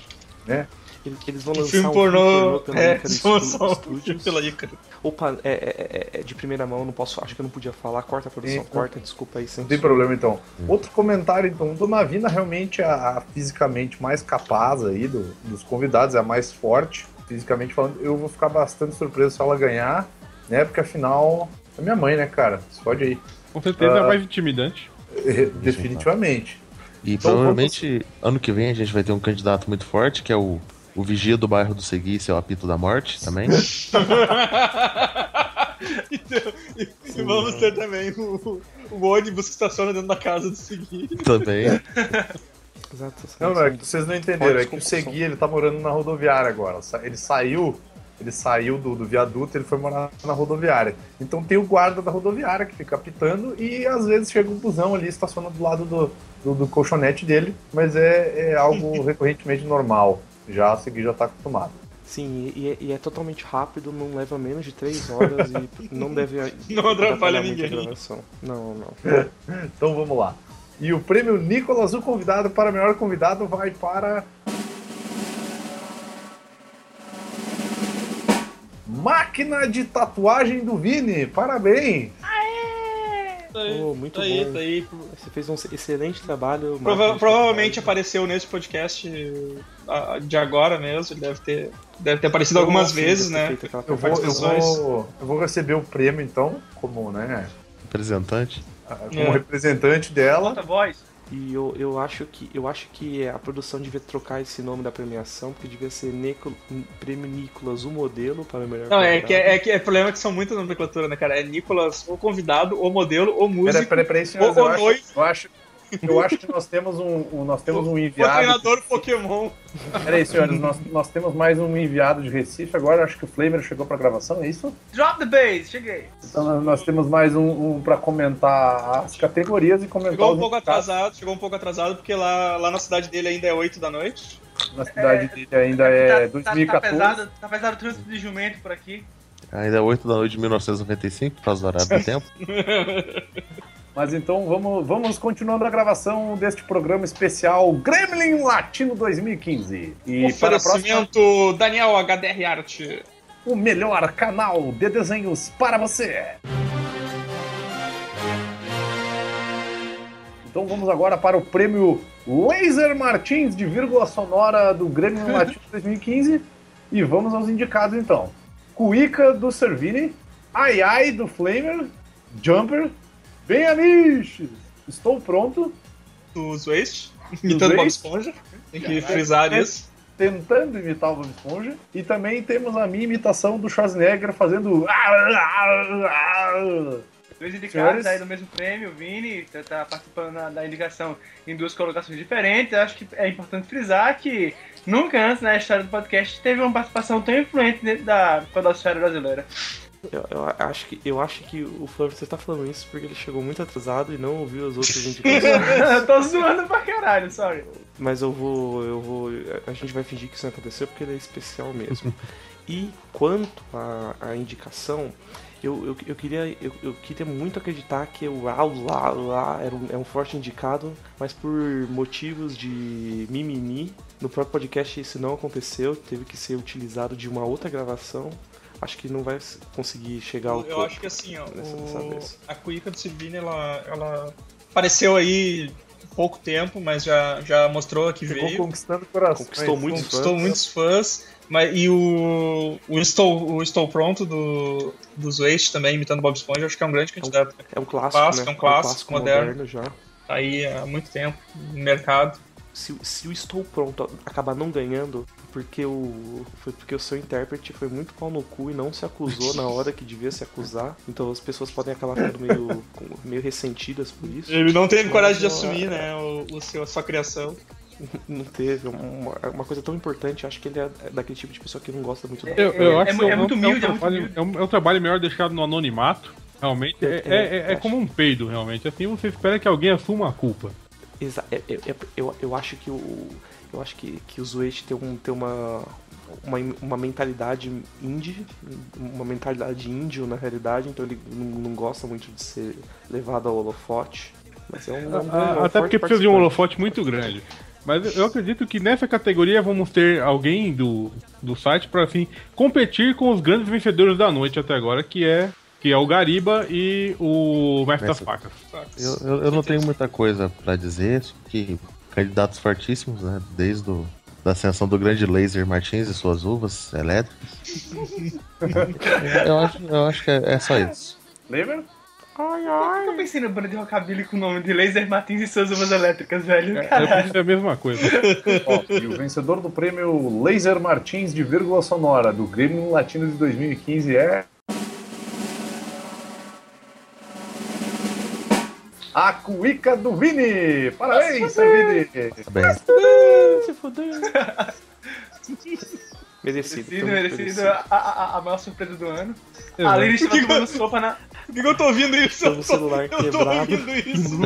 né? Eles, eles vão lançar filme um pornô. pela É, Icarus eles vão lançar um Studios. filme pela Ícaro. Opa, é, é- é- é de primeira mão, não posso. Acho que eu não podia falar. Corta a produção, Sim. corta, desculpa aí. Não tem problema então. Outro comentário então, Dona Vina realmente é a, a fisicamente mais capaz aí do- dos convidados, é a mais forte, fisicamente falando. Eu vou ficar bastante surpreso se ela ganhar, né? Porque afinal é minha mãe, né, cara? Se fode aí. Com certeza é Ah. mais intimidante. Definitivamente. E Então, provavelmente ano que vem a gente vai ter um candidato muito forte, que é o, o vigia do bairro do Segui, seu apito da morte também. Então, (laughs) e, e vamos ter também o, o ônibus que estaciona dentro da casa do seguinte. também. (laughs) Exato. Não, não, é que vocês não entenderam. É que o. Segui, ele tá morando na rodoviária agora. Ele saiu, ele saiu do, do viaduto, ele foi morar na rodoviária. Então tem o guarda da rodoviária que fica apitando e às vezes chega um busão ali, estaciona do lado do, do, do colchonete dele, mas é, é algo (laughs) recorrentemente normal. Já a Segui já tá acostumado. Sim, e, e é- e é totalmente rápido, não leva menos de 3 horas e não deve. (laughs) Não atrapalha muito a ninguém. gravação. Não, não. (laughs) Então vamos lá. E o prêmio Nicolas, o convidado para melhor convidado, vai para. Máquina de tatuagem do Vini. Parabéns! Tá aí, Oh, muito tá aí, bom. tá aí. Você fez um excelente trabalho. Prova- Marcos. provavelmente apareceu nesse podcast ah, de agora mesmo. Ele deve ter, deve ter aparecido algumas Sim, vezes, né? aquela Eu vou, eu, vou, eu vou receber o prêmio, então, como, né, Representante. como É. representante dela. voz. E eu, eu acho que eu acho que a produção devia trocar esse nome da premiação, porque devia ser Nico- Prêmio Nicolas, o modelo para o melhor Não, é que é, que é problema que são muitas nomenclaturas, né, cara? É Nicolas, o convidado, o modelo, o músico, Peraí, peraí, peraí, senhores, o, eu o acho, eu, acho, eu acho que nós temos um, um- nós temos um o enviado. treinador Pokémon. Peraí, senhores, nós, nós temos mais um enviado de Recife. Agora acho que o Flamer chegou para gravação, é isso? Drop the bass, cheguei. Então nós- nós temos mais um, um para comentar as categorias e comentar Chegou um pouco resultados. atrasado, chegou um pouco atrasado, porque lá, lá na cidade dele ainda é 8 da noite. Na cidade dele ainda é tá, tá, 2014. tá pesado, tá pesado o trânsito de jumento por aqui. Ainda é 8 da noite de 1995, por causa do horário do (laughs) tempo. (laughs) Mas então vamos, vamos continuando a gravação deste programa especial Gremlin Latino 2015. E para a próxima, Daniel HDR Art. o melhor canal de desenhos para você. Então vamos agora para o prêmio Laser Martins de vírgula sonora do Grêmio (laughs) Latino 2015 e vamos aos indicados então. Cuica do Servini, Ai Ai do Flamer, Jumper, Bem Amish, Estou Pronto, Dos Waste, imitando Bob? Esponja. Tem que frisar isso. tentando imitar o Bob Esponja. E também temos a minha imitação do Schwarzenegger fazendo. (laughs) Dois indicados Senhores? aí do mesmo prêmio, o Vini tá, tá participando na- da indicação em duas colocações diferentes. Eu acho que é importante frisar que nunca antes na história do podcast teve uma participação tão influente dentro da podosfera brasileira. Eu, eu acho que, eu acho que o Flávio, você tá falando isso porque ele chegou muito atrasado e não ouviu as outras (laughs) indicações. eu tô zoando pra caralho, sorry. Mas eu vou, eu vou. A gente vai fingir que isso não aconteceu porque ele é especial mesmo. E quanto à, à indicação, eu, eu, eu queria, eu, eu queria muito acreditar que o lá, lá, lá era um, é um forte indicado, mas por motivos de mimimi, no próprio podcast isso não aconteceu, teve que ser utilizado de uma outra gravação. Acho que não vai conseguir chegar ao Eu topo acho que assim, ó, nessa- o- dessa vez. a cuíca do Silvini, ela, ela apareceu aí há pouco tempo, mas já, já mostrou que Ficou veio. conquistando corações. Conquistou muitos Conquistou fãs. muitos fãs. Mas, e o, o, Estou, o Estou Pronto do, dos Waste também, imitando Bob Esponja, acho que é um grande candidato. É um clássico, Clássico, né? é um clássico moderno. já. Tá aí há muito tempo no mercado. Se, se o Estou Pronto acabar não ganhando, porque o, foi porque o seu intérprete foi muito pau no cu e não se acusou na hora que devia se acusar. Então as pessoas podem acabar ficando meio, (laughs) com- meio ressentidas por isso. Ele não teve coragem de assumir, né, o, o seu, a sua criação. (laughs) Não teve uma, uma coisa tão importante. Acho que ele é daquele tipo de pessoa que não gosta muito da Eu, eu É- acho é que mu- é muito humilde, um é muito trabalho, humilde. é um, é um trabalho melhor deixado no anonimato. Realmente, é, é, é- é como um peido, realmente. Assim você espera que alguém assuma a culpa. Exa é- é- é- eu, eu acho que o. Eu acho que, que o Zuete tem, um, tem uma, uma. Uma mentalidade indie, uma mentalidade índio na realidade, então ele não, não gosta muito de ser levado ao holofote. Mas é um, é um, Até porque precisa de um holofote muito grande. Mas eu acredito que nessa categoria vamos ter alguém do, do site para assim competir com os grandes vencedores da noite até agora, que é que é o Gariba e o Mestre das. Facas. Eu, eu, eu não tenho muita coisa pra dizer, só que candidatos fortíssimos, né? Desde o, da ascensão do grande Laser Martins e suas uvas elétricas. (laughs) eu, acho, eu acho que é, é só isso. Lembra? Por que eu pensei no banda de rockabilly com o nome de Laser Martins e suas uvas elétricas, velho? Eu pensei a mesma coisa. (laughs) Ó, e o vencedor do prêmio Laser Martins de vírgula sonora do Grêmio Latino de 2015 é. A Cuica do Vini! Parabéns, seu Vini! Bem, Se fudeu. (laughs) Merecido. Merecido, merecido. A, a, a maior surpresa do ano. A Exato. Lili estava tomando sopa na. Por que eu tô ouvindo isso? Pelo celular eu tô ouvindo isso.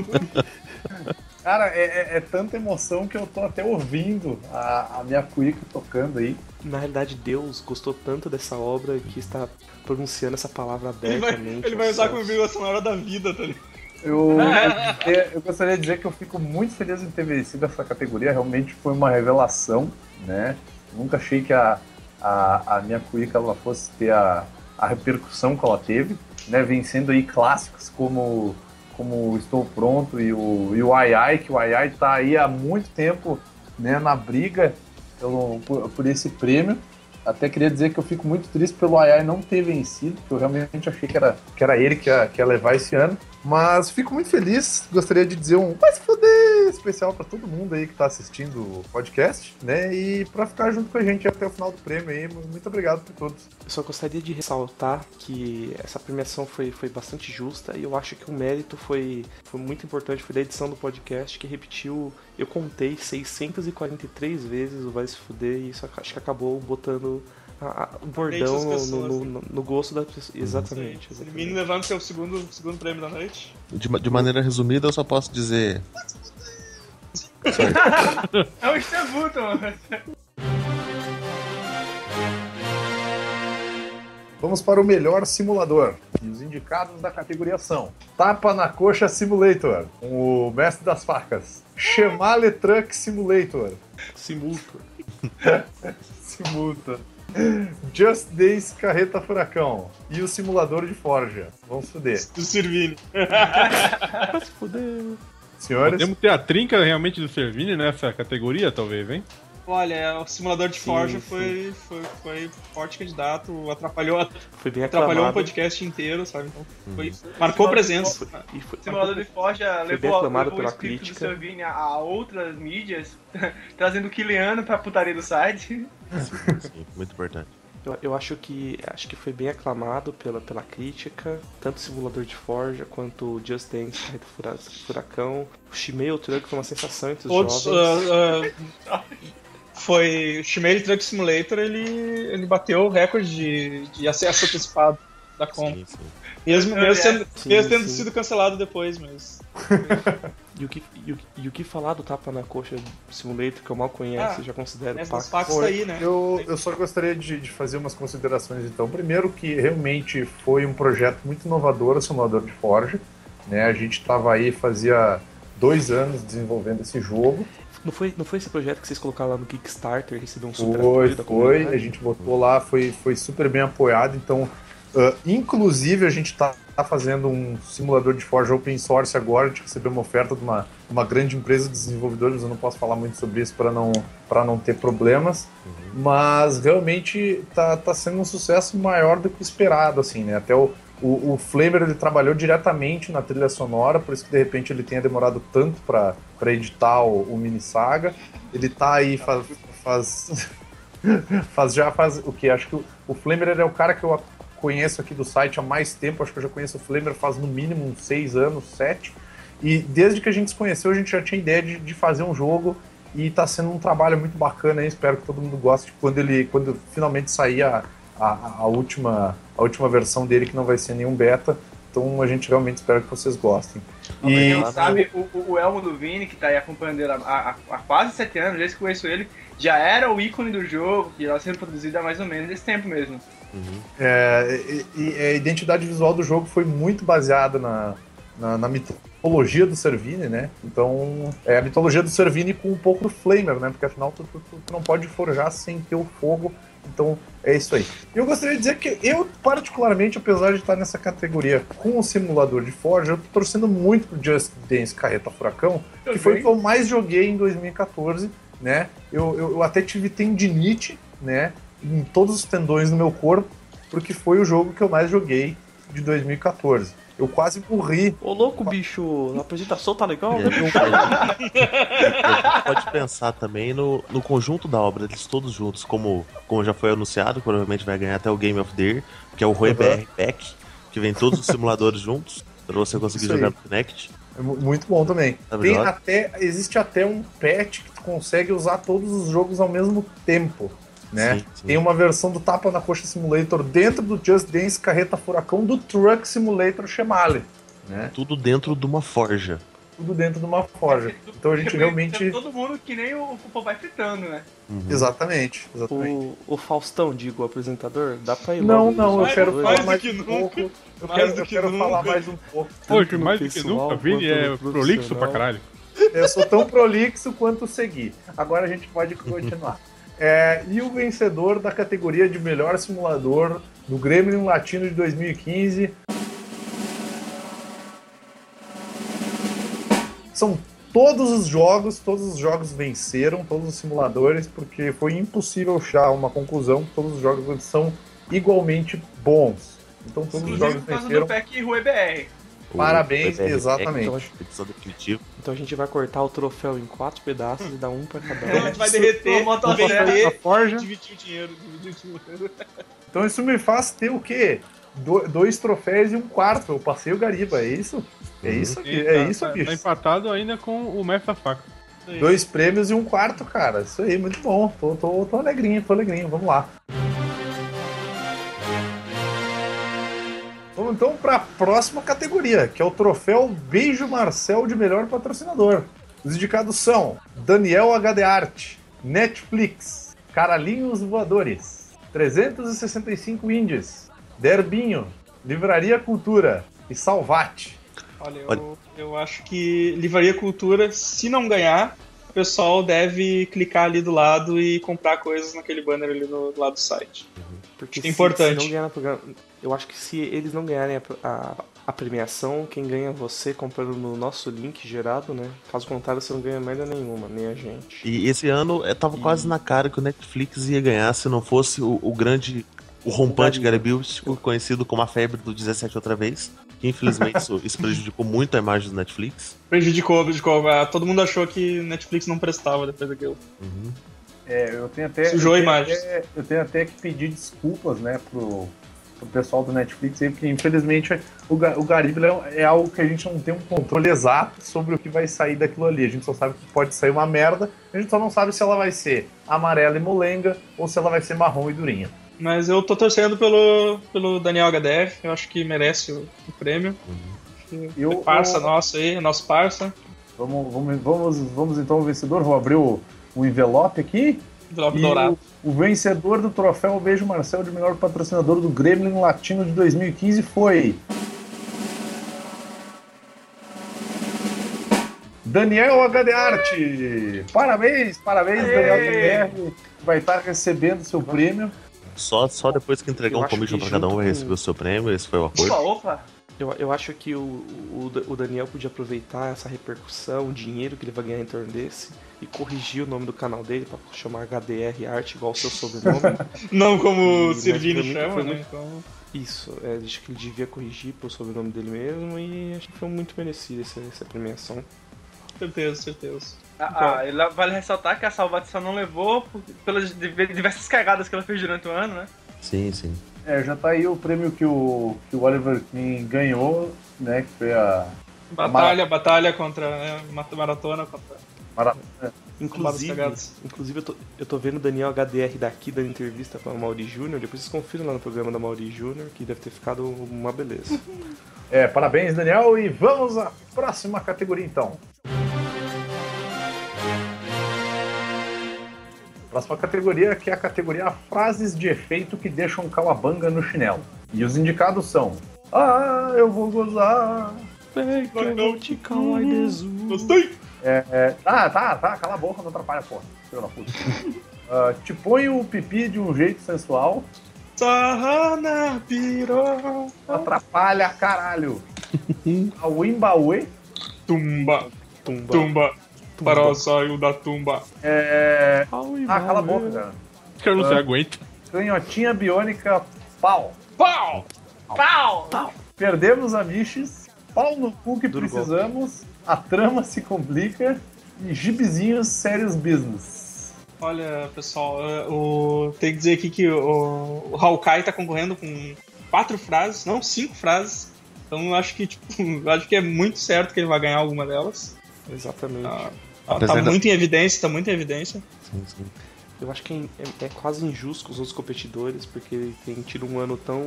(laughs) Cara, é, é- é tanta emoção que eu tô até ouvindo a, a minha Cuica tocando aí. Na realidade, Deus gostou tanto dessa obra que está pronunciando essa palavra Ele vai, abertamente. ele vai usar como céus. vírgula sonora da vida, tá ligado? Eu, (laughs) eu, eu gostaria de dizer que eu fico muito feliz em ter vencido essa categoria. Realmente foi uma revelação, né? Nunca achei que a, a, a minha cuíca ela fosse ter a, a repercussão que ela teve, né? Vencendo aí clássicos como como Estou Pronto e o, e o Ai Ai, que o Ai Ai tá aí há muito tempo né, na briga pelo, por, por esse prêmio. Até queria dizer que eu fico muito triste pelo Ai Ai não ter vencido, porque eu realmente achei que era, que era ele que ia, que ia levar esse ano. Mas fico muito feliz, gostaria de dizer um vai se foder especial pra todo mundo aí que tá assistindo o podcast, né? E pra ficar junto com a gente até o final do prêmio aí. Muito obrigado por todos. Eu só gostaria de ressaltar que essa premiação foi, foi bastante justa e eu acho que o mérito foi, foi muito importante, foi da edição do podcast que repetiu, eu contei 643 vezes o Vai Se Fuder e isso acho que acabou botando a- a- o bordão no, pessoas, no, né? no- no gosto das pessoas. Exatamente. Se o exatamente. menino levando seu segundo, segundo prêmio da noite. de, de maneira resumida, eu só posso dizer. (laughs) É o Estabuto, mano. Vamos para o melhor simulador. E os indicados da categoria são Tapa na Coxa Simulator, com o mestre das facas. Chemale Truck Simulator, Simulto. (laughs) Simulta. Just Days Carreta Furacão e o simulador de Forja. Vamos fuder. Do Sirvini. Vai se fuder. Senhores, Podemos ter a trinca realmente do Servini nessa categoria, talvez, hein? Olha, o simulador de Sim, Forja sim. foi, foi, foi forte candidato, atrapalhou, Foi bem atrapalhou um aclamado. podcast inteiro, sabe? Então, foi, Uhum. marcou presença. E foi, O simulador de Forja Foi bem levou, aclamado levou o pela espírito crítica. do Servini a, a outras mídias, (laughs) trazendo o Kiliano pra putaria do site. Sim, muito importante. Eu, eu acho que acho que foi bem aclamado pela, pela crítica, tanto o simulador de Forja quanto o Just Dance Carreta Fura- Furacão. O Shimei Truck foi uma sensação entre os Todos. jovens. ah, ah, (laughs) foi. O Shimei Truck Simulator, ele, ele bateu o recorde de, de acesso antecipado da compra. Sim, sim. Mesmo, mesmo, sendo, Sim, mesmo tendo sim. sido cancelado depois, mas. (laughs) E o, que, e, o, e o que falar do Tapa na Coxa Simulator, que eu mal conheço, Ah, já considero facas tá aí, né? Eu, eu só gostaria de, de fazer umas considerações então. Primeiro que realmente foi um projeto muito inovador o simulador de Forja. Né? A gente estava aí fazia dois anos desenvolvendo esse jogo. Não foi, não foi esse projeto que vocês colocaram lá no Kickstarter recebeu um super Foi, apoio da foi. comunidade? A gente botou lá, foi, foi super bem apoiado. Então, ah, inclusive, a gente está fazendo um simulador de Forja open source agora. A gente recebeu uma oferta de uma, uma grande empresa de desenvolvedores. Eu não posso falar muito sobre isso para não, pra não ter problemas. Mas realmente tá, tá sendo um sucesso maior do que o esperado, assim, né? Até o, o, o Flamer ele trabalhou diretamente na trilha sonora, por isso que de repente ele tenha demorado tanto para editar o, o mini saga. Ele tá aí faz, faz, (laughs) faz já faz o que? Acho que o, o Flamer é o cara que eu conheço aqui do site há mais tempo. Acho que eu já conheço o Flamer faz no mínimo uns seis anos, sete. E desde que a gente se conheceu, a gente já tinha ideia de, de fazer um jogo e tá sendo um trabalho muito bacana aí. Espero que todo mundo goste quando ele quando finalmente sair a, a, a última a última versão dele que não vai ser nenhum beta. Então a gente realmente espera que vocês gostem. Pra E quem não sabe, o, o- Elmo do Vini, que tá aí acompanhando ele há, há- há quase sete anos, desde que conheço ele, já era o ícone do jogo, que já sendo produzido há mais ou menos esse tempo mesmo. Uhum. É, e- e a identidade visual do jogo foi muito baseada na, na, na mitologia do Servini, né? Então, é a mitologia do Servini com um pouco do Flamer, né? Porque afinal tu- tu- tu não pode forjar sem ter o fogo. Então, é isso aí. Eu gostaria de dizer que eu, particularmente, apesar de estar nessa categoria com o simulador de Forja, eu tô torcendo muito pro Just Dance Carreta Furacão, que foi o que eu mais joguei em 2014, né? Eu, eu, eu até tive tendinite, né? Em todos os tendões do meu corpo, porque foi o jogo que eu mais joguei de 2014. Eu quase morri. Ô louco, bicho, a apresentação tá legal, E né? a gente pode, pensar também no, no conjunto da obra, eles todos juntos, como, como já foi anunciado, provavelmente vai ganhar até o Game of the Year, que é o Rui Uhum. BR Pack, que vem todos os simuladores juntos, pra você conseguir Isso aí. jogar no Kinect. É mu- muito bom também. Tá Tem até, existe até um patch que tu consegue usar todos os jogos ao mesmo tempo. Né? Sim, sim. Tem uma versão do Tapa na Coxa Simulator dentro do Just Dance Carreta Furacão do Truck Simulator Shemale. Né? Tudo dentro de uma forja. Tudo dentro de uma forja. (laughs) Então a gente realmente. Todo mundo que nem o, o Popeye fritando, né? Uhum. Exatamente, exatamente. O, o Faustão, digo, o apresentador, dá pra ir Não, logo não, eu quero falar mais que um nunca. pouco. Eu Mais quero, eu que quero falar mais um pouco. No mais do que nunca, Vini é prolixo pra caralho. Eu sou tão prolixo quanto seguir. Agora a gente pode continuar. É, e o vencedor da categoria de melhor simulador do Grêmio Latino de 2015 são todos os jogos, todos os jogos venceram, todos os simuladores, porque foi impossível achar uma conclusão. Todos os jogos são igualmente bons. Então todos os jogos venceram. do pack Rui BR. O Parabéns, BR Pack, exatamente. Episódio definitivo. Então a gente vai cortar o troféu em quatro pedaços e dar um pra cada (laughs) a um. gente vai derreter, motosserra. derreter A Forja. dividir o dinheiro. Dividir o dinheiro. (laughs) Então isso me faz ter o quê? Do- dois troféus e um quarto. Eu passei o Gariba, é isso? É Uhum. isso aqui, E é tá- isso, tá, bicho. Tá empatado ainda com o Mestre da Faca. Dois prêmios e um quarto, cara. Isso aí, muito bom. Tô, tô, tô alegrinho, tô alegrinho. Vamos lá. Vamos então para a próxima categoria, que é o troféu Beijo Marcel de melhor patrocinador. Os indicados são Daniel HD Art, Netflix, Caralhinhos Voadores, 365 Indies, Derbinho, Livraria Cultura e Salvate. Olha, eu, eu acho que Livraria Cultura, se não ganhar, o pessoal deve clicar ali do lado e comprar coisas naquele banner ali do, do lado do site. Porque É se- importante. Se não ganhar no programa, eu acho que se eles não ganharem a, a- a premiação, quem ganha é você comprando no nosso link gerado, né? Caso contrário, você não ganha merda nenhuma, nem a gente. E esse ano é, tava quase na cara que o Netflix ia ganhar se não fosse o, o grande. O rompante garibístico, conhecido como a febre do 17 outra vez. Que infelizmente isso, (laughs) isso prejudicou muito a imagem do Netflix. Prejudicou, prejudicou. Ah, Todo mundo achou que Netflix não prestava depois daquilo. É, eu tenho até. Sujou a eu tenho imagem. até- eu tenho até que pedir desculpas, né, pro, pro pessoal do Netflix aí, porque infelizmente o, o Garibla é, é algo que a gente não tem um controle exato sobre o que vai sair daquilo ali. A gente só sabe que pode sair uma merda, a gente só não sabe se ela vai ser amarela e molenga ou se ela vai ser marrom e durinha. Mas eu tô torcendo pelo, pelo Daniel HDF, eu acho que merece o, o prêmio. Eu- é parça eu- nosso aí, nosso parça. Vamos, vamos, vamos, vamos então vencedor. Vou abrir o, o envelope aqui. E dourado. O, o vencedor do troféu Beijo Marcel de melhor patrocinador do Gremlin Latino de 2015 foi. Daniel HD Arte! Parabéns, parabéns, Daniel HDR. Vai estar recebendo seu prêmio. Só, só depois que entregar Eu um commission pra cada um vai com- receber o seu prêmio. Esse foi o acordo. Opa, opa. Eu, eu acho que o, o, o Daniel podia aproveitar essa repercussão, o dinheiro que ele vai ganhar em torno desse, e corrigir o nome do canal dele pra chamar HDR Arte igual o seu sobrenome. (laughs) Não como o E, pra mim chama, né? muito- Então, Isso, é, acho que ele devia corrigir pro sobrenome dele mesmo e acho que foi muito merecido essa, essa premiação. certeza, certeza. Ah, ah, e lá vale ressaltar que a Salvação não levou por- pelas diver- diversas cagadas que ela fez durante o ano, né? Sim, sim. É, já tá aí o prêmio que o, que o Oliver Queen ganhou, né? Que foi a. Batalha, batalha contra. Né, maratona contra. Mara... Inclusive, inclusive eu, tô, eu tô vendo o Daniel HDR daqui dando entrevista pra Mauri Júnior, depois vocês confiram lá no programa da Mauri Júnior, que deve ter ficado uma beleza. É, parabéns, Daniel. E vamos à próxima categoria, então. Próxima categoria, que é a categoria Frases de efeito que deixam calabanga no chinelo. E os indicados são: Ah, eu vou gozar. Gostei! É, é, tá, tá, tá, cala a boca, não atrapalha, porra. Filho da puta. (laughs) Ah, te põe o pipi de um jeito sensual, Sarrana pirou. atrapalha, caralho. (laughs) A Wimbaue, Tumba, Tumba. tumba. Tumba. Farol saiu da tumba. é. Ai, Ah, cala a boca, cara. Os caras não se Ah. aguentam. Canhotinha biônica, pau. Pau! Pau! Perdemos a Miches, pau no cu que Duro precisamos, a trama se complica e gibizinhos sérios business. Olha, pessoal, é, o... tem que dizer aqui que o, o Hawkeye tá concorrendo com quatro frases, não cinco frases. Então eu acho que, tipo, (laughs) eu acho que é muito certo que ele vai ganhar alguma delas. Exatamente. Tá, tá- Apesar tá da- muito em evidência, tá muito em evidência. sim, sim. Eu acho que é, é- é quase injusto com os outros competidores, porque ele tem tido um ano tão.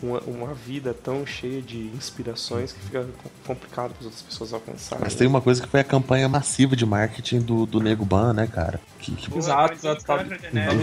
uma, uma vida tão cheia de inspirações que fica co- complicado para as outras pessoas alcançarem. Mas tem uma coisa que foi a campanha massiva de marketing do, do Nego Ban, né, cara? Que, que Exato, exato, tá-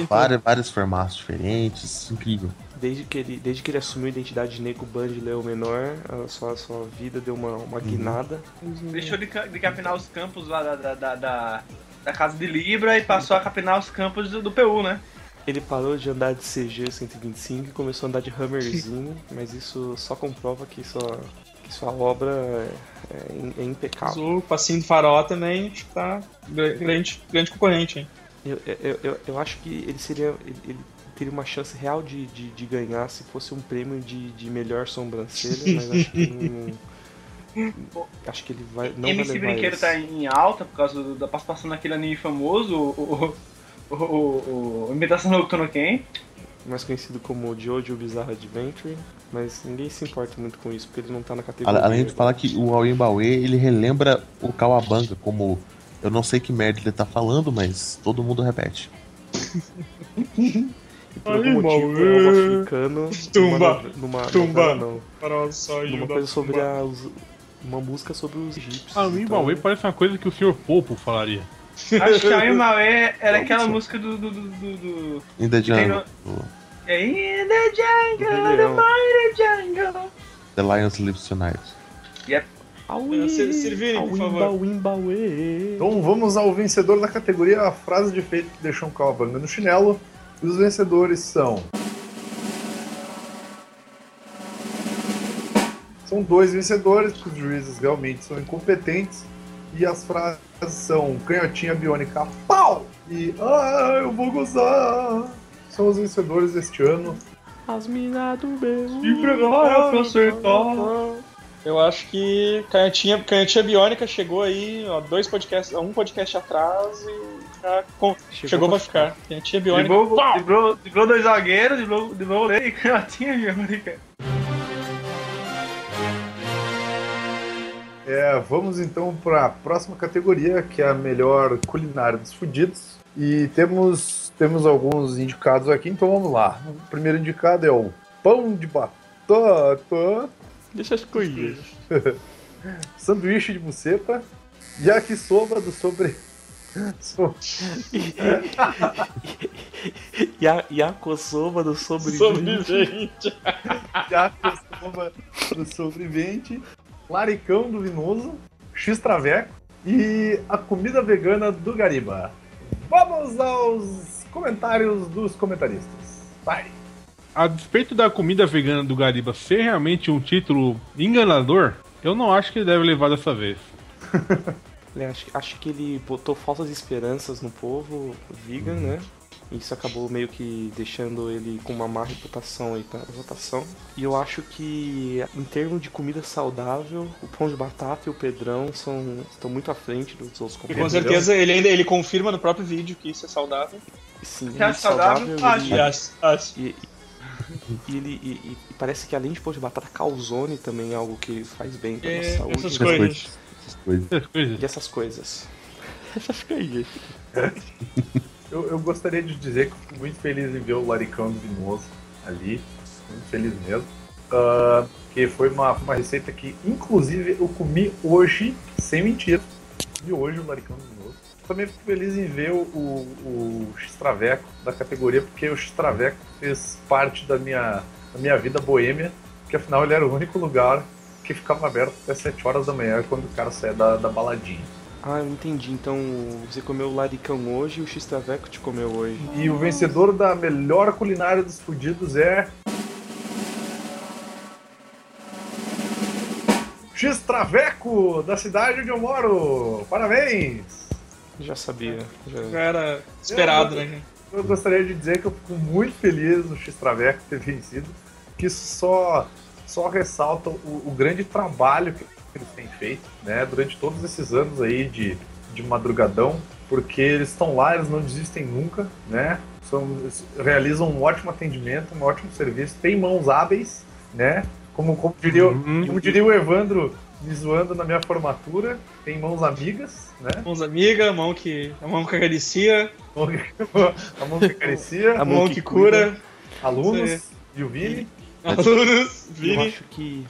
vários, vários formatos diferentes. Incrível. Desde que, ele, desde que ele assumiu a identidade de Nego Ban de Leão Menor, a sua, a sua vida deu uma, uma guinada. Deixou de, de capinar os campos lá da, da, da, da- da casa de Libra e passou a capinar os campos do, do PU, né? Ele parou de andar de CG 125 e começou a andar de Hammerzinho, (laughs) mas isso só comprova que sua, que sua obra é, é é impecável. O passinho do farol também acho que tá gra- grande, grande concorrente, hein? Eu, eu, eu, eu acho que ele seria. Ele, ele teria uma chance real de, de, de ganhar se fosse um prêmio de, de melhor sobrancelha, mas acho que não. (laughs) Acho que ele vai. Não MC vai levar Brinquedo esse. tá em alta por causa do- da participação naquele anime famoso, o, o, o, o, o Imitação do Octono Ken. Mais conhecido como Jojo Bizarre Adventure, mas ninguém se importa muito com isso, porque ele não tá na categoria. Além de falar que o Awimbawe, ele relembra o Kawabanga como. Eu não sei que merda ele tá falando, mas todo mundo repete. (laughs) Por algum motivo Mauê. é um africano Tumba. numa, numa, Tumba. Não, Farol saiu numa coisa sobre tumba. a, os- uma música sobre os egípcios. A Wimbawe então- parece uma coisa que o Sr. Popo falaria. Acho que a Imaue era aquela música do. do, do, do, do... In the Jungle. É In the jungle, the mighty jungle. The Lion Sleeps Tonight. Aui, É, Sir- Sirvini, por favor. Então vamos ao vencedor da categoria a frase de efeito que deixou um calabanga no chinelo. E os vencedores são. São dois vencedores, porque os juízes realmente são incompetentes. E as frases são canhotinha biônica, pau! E ah, eu vou gozar! São os vencedores deste ano. As minas do meu. Empregário pra acertar. Eu acho que Canhotinha, Canhotinha Biônica chegou aí, ó, dois podcasts, um podcast atrás e com- chegou, pra ficar. Biônica. Driblou, pau! driblou, driblou dois zagueiros, driblou, driblou o goleiro e (laughs) canhotinha biônica. É, vamos então para a próxima categoria, que é a melhor culinária dos fudidos. E temos, temos alguns indicados aqui, então vamos lá. O primeiro indicado é o pão de batata, Deixa as (laughs) coisas. sanduíche de buceta, yakisoba do sobre... so- E a, e a coçoba do sobrevivente. Sobrevivente. yakisoba do sobrevivente, laricão do vinoso, x-traveco e a comida vegana do Gariba. Vamos aos comentários dos comentaristas. Vai! A despeito da comida vegana do Gariba ser realmente um título enganador, eu não acho que ele deve levar dessa vez. Ele acho, acho que ele botou falsas esperanças no povo vegan, né? Isso acabou meio que deixando ele com uma má reputação aí pra votação. E eu acho que, em termos de comida saudável, o pão de batata e o Pedrão são, estão muito à frente dos outros E com certeza ele ainda ele confirma no próprio vídeo que isso é saudável. Sim, Que é saudável, saudável. E ele- as, as, E, ele e, e- parece que além de pão de batata, calzone também é algo que faz bem pra nossa é, saúde. essas Essas coisas. Coisas. Essas coisas. Essas coisas. E essas coisas. Essa fica aí. Eu, eu gostaria de dizer que fico muito feliz em ver o Laricão do Vinoso ali. Muito feliz mesmo. Ah, que foi uma, uma receita que, inclusive, eu comi hoje, sem mentira. Comi hoje o Laricão do Vinoso. Também fico feliz em ver o, o, o X-Traveco da categoria, porque o X-Traveco fez parte da minha, da minha vida boêmia, que afinal ele era o único lugar que ficava aberto até 7 horas da manhã quando o cara saia da, da baladinha. Ah, eu entendi. Então você comeu o laricão hoje e o X-Traveco te comeu hoje. E o vencedor da melhor culinária dos fudidos é. X-Traveco, da cidade onde eu moro! Parabéns! Já sabia. Já... Já era esperado, né? Eu gostaria de dizer que eu fico muito feliz no X-Traveco ter vencido, que isso só, só ressalta o, o grande trabalho que eles têm feito, né, durante todos esses anos aí de, de madrugadão, porque eles estão lá, eles não desistem nunca, né, são, realizam um ótimo atendimento, um ótimo serviço, têm mãos hábeis, né, como, como, diria, o- Uhum. como diria o Evandro me zoando na minha formatura, tem mãos amigas, né, Mãos amigas, a mão que. A mão que acaricia, (laughs) a mão que acaricia, a mão que cura, alunos e o Vini. Alunos, Eu acho que.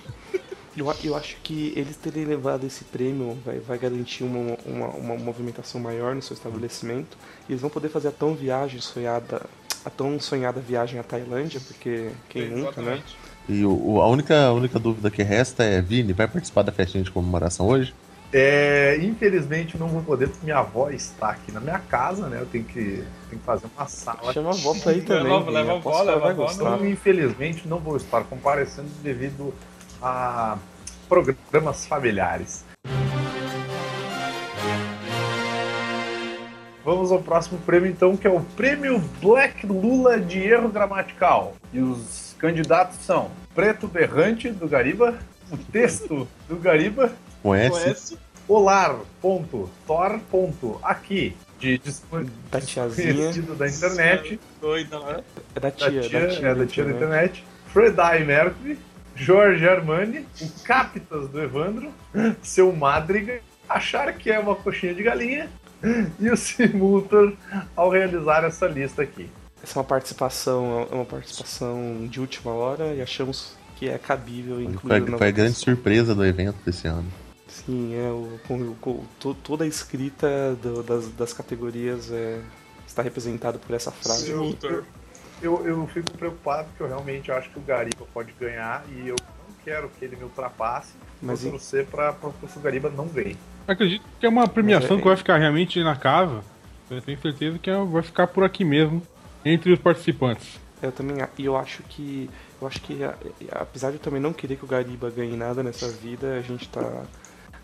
Eu, eu acho que eles terem levado esse prêmio vai, vai garantir uma, uma, uma movimentação maior no seu estabelecimento. E eles vão poder fazer a tão viagem sonhada. A tão sonhada viagem à Tailândia, porque quem nunca, né? E o- a, única, a única dúvida que resta é, Vini, vai participar da festinha de comemoração hoje? É, infelizmente não vou poder, porque minha avó está aqui na minha casa, né? Eu tenho que, tenho que fazer uma sala. Chama a avó pra ir também. Leva- leva a avó, leva a avó. Então, infelizmente, não vou estar comparecendo devido a programas familiares. Vamos ao próximo prêmio, então, que é o Prêmio Black Lula de Erro Gramatical. E os candidatos são Preto Berrante, do Gariba, o texto do Gariba, Conhece? Conhece? olar.tor.aqui, de dispon- Da tiazinha. desconhecido da internet, Doida, né? É da da tia, tia, da tia, é, da tia da internet, Fredai Mercury, Jorge Armani, o Capitas do Evandro, seu Madriga, achar que é uma coxinha de galinha, e o Simultor ao realizar essa lista aqui. Essa é uma participação, é uma participação de última hora e achamos que é cabível Foi, incluir na foi a grande surpresa do evento desse ano. Sim, é o, com, com- to- toda a escrita do- das, das categorias é, está representada por essa frase. Simultor. Eu, eu fico preocupado porque eu realmente acho que o Gariba pode ganhar e eu não quero que ele me ultrapasse. Mas vou torcer para que o Gariba não ganhe. Acredito que é uma premiação é- que vai ficar realmente na casa. Eu tenho certeza que é- vai ficar por aqui mesmo, entre os participantes. Eu também, e eu acho que, eu acho que, apesar de eu também não querer que o Gariba ganhe nada nessa vida, a gente tá,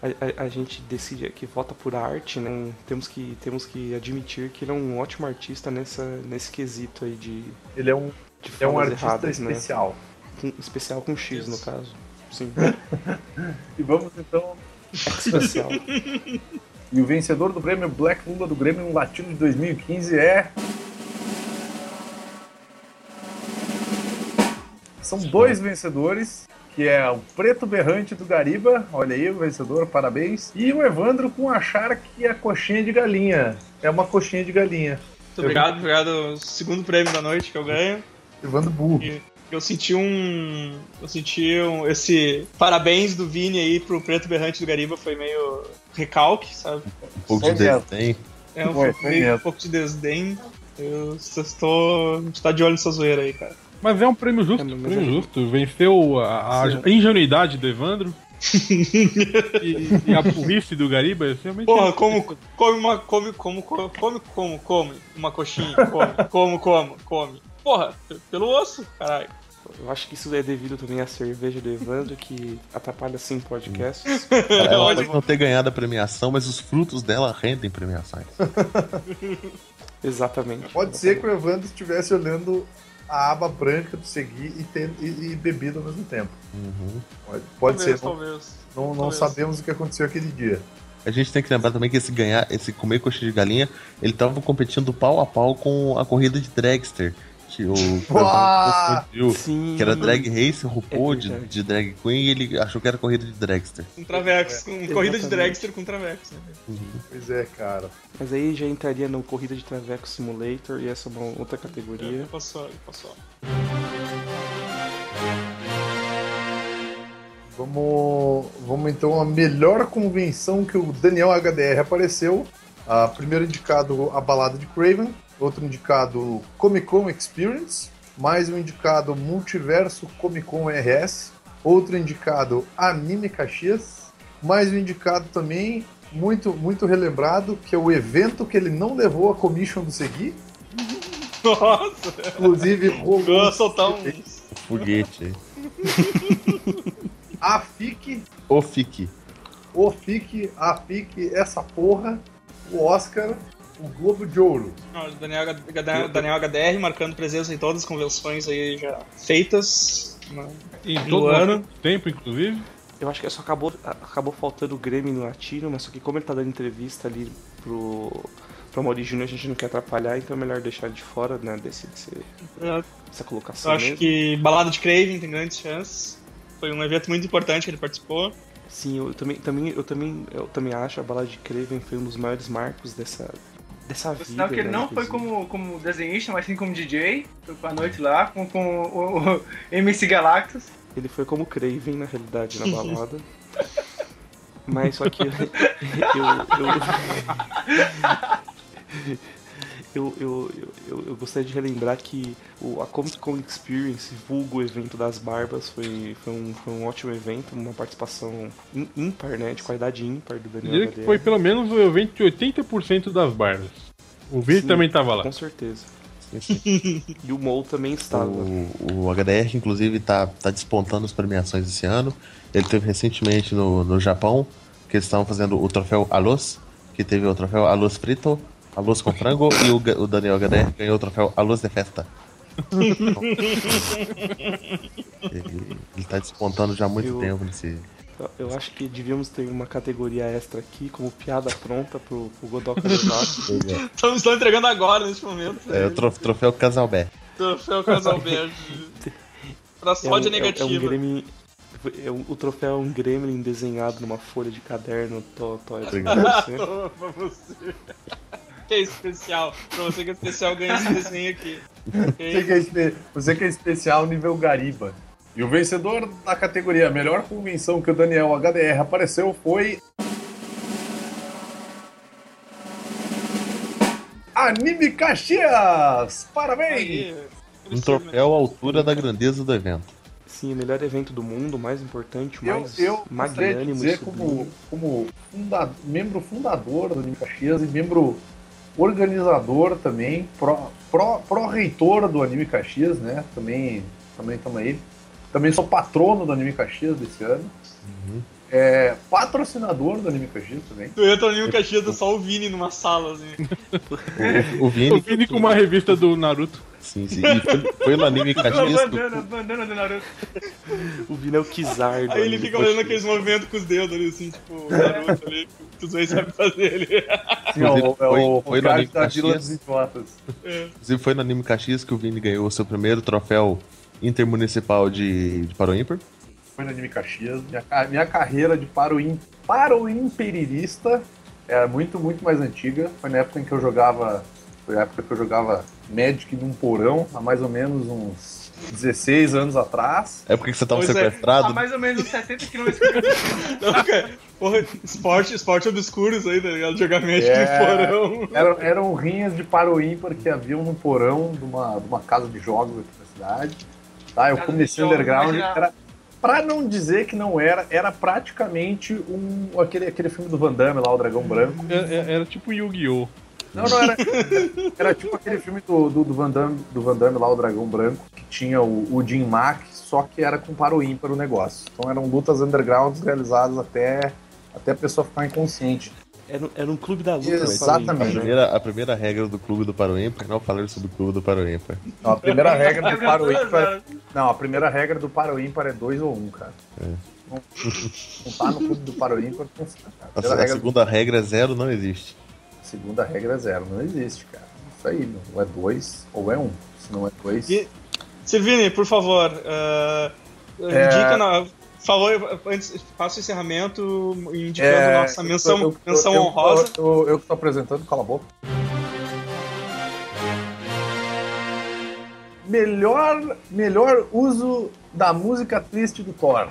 a, a- a gente decide que vota por arte, né? Temos que, temos que admitir que ele é um ótimo artista nessa, nesse quesito aí de, Ele é um, de é um artista erradas, né? especial. Com- especial com X no caso, sim, (laughs) E vamos então. especial. (laughs) E o vencedor do prêmio Black Lula do Grêmio Latino de 2015 é. São dois vencedores, que é o Preto Berrante do Gariba, olha aí o vencedor, parabéns. E o Evandro com achar que é coxinha de galinha. É uma coxinha de galinha. Muito obrigado, obrigado. Segundo prêmio da noite que eu ganho. Evandro burro. E eu senti um. Eu senti um, esse parabéns do Vini aí pro Preto Berrante do Gariba foi meio recalque, sabe? Um pouco Foi de mesmo. desdém. É um, Foi, pouco- foi meio, um pouco de desdém. Eu estou. A gente tá de olho nessa zoeira aí, cara. Mas é um prêmio justo, É, mas prêmio é- justo. Venceu a, a ingenuidade do Evandro. (laughs) e, e a burrice do Gariba, é realmente. Porra, como come uma. Come, como, come, come, como, come uma coxinha, come, como, como, come. Porra, pelo osso, caralho. Eu acho que isso é devido também à cerveja do Evandro, que atrapalha sim podcasts. Ela Olha, pode não ter ganhado a premiação, mas os frutos dela rendem premiações. Exatamente. Pode ser que o Evandro estivesse olhando a aba branca do seguir e, ter, e, e bebido ao mesmo tempo. Uhum. Pode, pode talvez, ser. Não, talvez. não, não talvez. sabemos o que aconteceu aquele dia. A gente tem que lembrar também que esse ganhar, esse comer coxinha de galinha, ele tava competindo pau a pau com a corrida de dragster. Que o (laughs) Uau! confundiu. Sim. Que era drag race, RuPaul É de, de drag queen e ele achou que era corrida de dragster. Com Travex, com corrida de dragster com Travex, né? Pois é, cara. Mas aí já entraria no Corrida de Traveco Simulator e essa é uma outra categoria. Passou, passou. Vamos, vamos então a melhor convenção que o Daniel HDR apareceu. A primeiro indicado a balada de Craven, outro indicado Comic Con Experience, mais um indicado Multiverso Comic Con RS, outro indicado Anime Caxias, mais um indicado também muito muito relembrado que é o evento que ele não levou a commission do Segui, (laughs) Nossa, inclusive rolou vou soltar um. O foguete. Aí. (laughs) a FIC O Fique. o FIC, a FIC, essa porra, o Oscar, o Globo de Ouro. Não, Daniel, H- Daniel HDR marcando presença em todas as convenções aí já feitas. né? Em no todo ano. o tempo, inclusive. Eu acho que só acabou, acabou faltando o Grêmio no Latino, mas só que como ele tá dando entrevista ali pro, pro Mauri Júnior, a gente não quer atrapalhar, então é melhor deixar ele de fora né, desse, desse- Eu dessa colocação acho mesmo. que Balada de Craven tem grandes chances. Foi um evento muito importante que ele participou. Sim, eu também, também, eu também, eu também acho a balada de Craven foi um dos maiores marcos dessa, dessa vida. sinal que ele né, não foi como, como desenhista, mas sim como DJ. Foi pra noite lá, com, com o, o MC Galactus. Ele foi como Craven, na realidade, na (laughs) balada. Mas só que (laughs) eu. Eu, eu, (laughs) eu, eu, eu gostaria de relembrar que o, a Comic Con Experience, vulgo o evento das barbas, foi, foi, um, foi um ótimo evento, uma participação ímpar, né? De qualidade ímpar do Eu Daniel diria que foi pelo menos o evento de 80% das barbas. O Vini também tava lá. Com certeza. (laughs) E o Mou também estava. O, o HDR, inclusive, tá, tá despontando as premiações esse ano. Ele teve recentemente no, no Japão, que eles estavam fazendo o troféu Alôs, que teve o troféu Alôs Frito, Alôs com frango, e o, o Daniel HDR ganhou o troféu Alôs de Festa. (laughs) ele, ele tá despontando já há muito Eu- tempo nesse. Eu- acho que devíamos ter uma categoria extra aqui, como piada pronta pro, pro Godoka levar. Estamos estão entregando agora, nesse momento. É o tro- troféu Casalbé. Troféu Casal Verde. Pra É um, sódia é um- é um negativa. gremlin, é um- o troféu é um gremlin desenhado numa folha de caderno. Tô, tô, Obrigado. Toma pra você. (laughs) Que é especial. Pra você que é especial, ganha esse desenho aqui. Você Ok? que, é espe- você que é especial nível Gariba. E o vencedor da categoria Melhor Convenção que o Daniel HDR apareceu foi. Anime Caxias! Parabéns! Aí, Um troféu à altura da grandeza do evento. Sim, o melhor evento do mundo, o mais importante, o Eu, mais eu de magnânimo dizer como, como funda- membro fundador do Anime Caxias e membro organizador também, pró- pró- pró-reitor do Anime Caxias, né? Também também estamos aí. Também sou patrono do Anime Caxias desse ano. É, patrocinador do Anime Caxias também. Tu entra no Caxias, é só o Vini numa sala, assim. O Vini. O Vini com uma revista do Naruto. Sim, sim. E foi, foi no anime Caxias. bandana, bandana do Naruto. O Vini é o Kizar Aí ele anime fica Caxias. aqueles movimentos com os dedos ali, assim, tipo, o Naruto ali, que os dois sabem fazer ali. Sim, é o, é Foi- o, foi o no Anime da Caxias. dos Idiotas. Inclusive foi no Anime Caxias que o Vini ganhou o seu primeiro troféu intermunicipal de, de Paro Ímpar. Foi no Anime Caxias. Minha, minha carreira de paroim, paroimperirista era muito, muito mais antiga. Foi na época em que eu jogava. Foi a época que eu jogava Magic num porão, há mais ou menos uns 16 anos atrás. É porque você tava Pois é. Há sequestrado. mais ou menos uns 70 km (laughs) Não, cara, porra, esporte, esporte obscuro isso aí, tá ligado? Jogar Magic É. no porão. Eram, eram rinhas de paroímpar que haviam no porão de uma, de uma casa de jogos aqui na cidade. Tá, eu comecei underground. Era, pra não dizer que não era, era praticamente um, aquele, aquele filme do Van Damme lá, O Dragão Branco. Era, É, era tipo Yu-Gi-Oh! Não, não, era. Era tipo aquele filme do, do, do, Van Damme, do Van Damme lá, o Dragão Branco, que tinha o, o Jim Mack, só que era com paro ímpar o negócio. Então eram lutas undergrounds realizadas até, até a pessoa ficar inconsciente. Era, era um clube da luta. Exatamente. A né? primeira, a primeira regra do clube do Paro Ímpar é não falar sobre o clube do Paro Ímpar. Não, a primeira regra do paro ímpar. Não, a primeira regra do paro ímpar é 2 ou 1, um, cara. Não, não tá no clube do paro ímpar, não funciona, cara. A, A a segunda regra é zero, não existe. segunda regra é zero, não existe, cara. Isso aí, meu. ou é 2 ou é 1. Um. Se não é 2. E- Silvini, por favor, uh, É. indica na. Falou, antes, faça o encerramento indicando É, nossa menção, eu- eu- menção eu- honrosa. Eu, que tô apresentando, cala a boca. Melhor, melhor uso da música triste do Thor.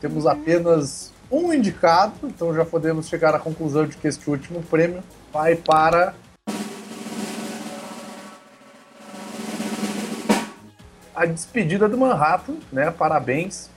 Temos apenas um indicado, então já podemos chegar à conclusão de que este último prêmio vai para. A despedida do Manhattan, né? Parabéns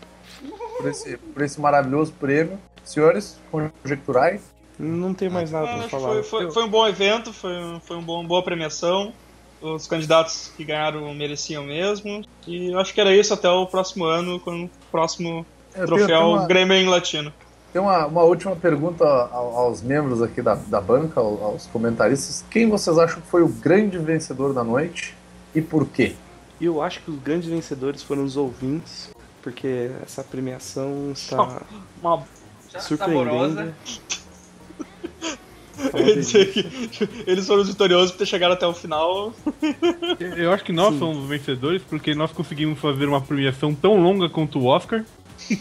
por esse, por esse maravilhoso prêmio. Senhores, conjecturais. Não tem mais nada Ah, pra falar. foi, foi, foi um bom evento, foi, um- foi um bom, boa premiação. Os candidatos que ganharam mereciam mesmo. E eu acho que era isso até o próximo ano, com o próximo Eu tenho- troféu tenho uma- Grêmio Latino. Tem uma, uma última pergunta ao- aos membros aqui da, da banca, ao- aos comentaristas. Quem vocês acham que foi o grande vencedor da noite e por quê? Eu acho que os grandes vencedores foram os ouvintes, porque essa premiação está Uma surpreendendo. Eles foram os vitoriosos por ter chegado até o final. Eu acho que nós Sim. somos os vencedores porque nós conseguimos fazer uma premiação tão longa quanto o Oscar. (laughs)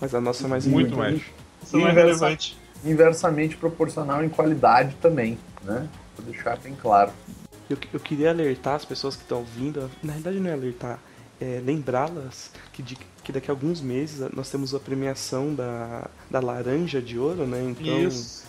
Mas a nossa é mais Muito mais. Isso é Inversa- relevante. Inversamente proporcional em qualidade também, né? Vou deixar bem claro. Eu, eu queria alertar as pessoas que estão ouvindo, na verdade não é alertar, é lembrá-las que, de- que daqui a alguns meses nós temos a premiação da, da Laranja de Ouro, né? Então, Isso.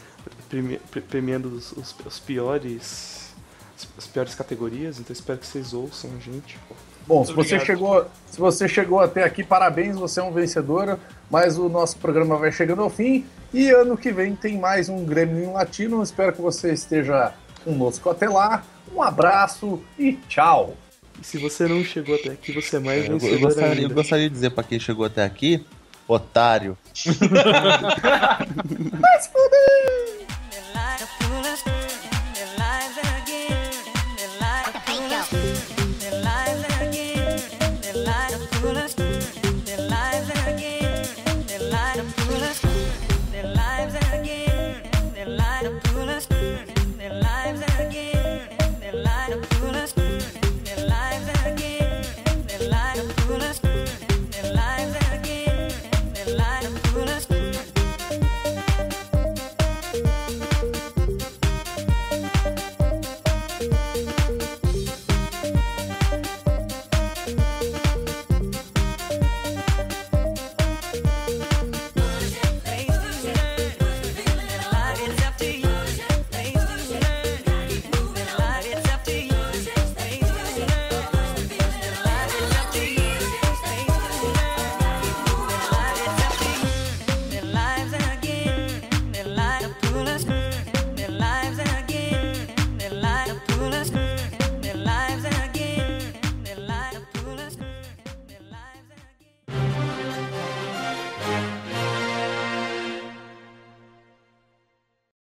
premi- pre- premiando os, os- os piores as- as piores categorias, então espero que vocês ouçam a gente. Bom, se você, Obrigado. chegou, se você chegou até aqui, parabéns, você é um vencedor. Mas o nosso programa vai chegando ao fim e ano que vem tem mais um Grêmio Latino. Espero que você esteja conosco até lá. Um abraço e tchau! E se você não chegou até aqui, você é mais Eu, eu gostaria, eu ainda. gostaria de dizer pra quem chegou até aqui, otário. (laughs) (laughs) The foolish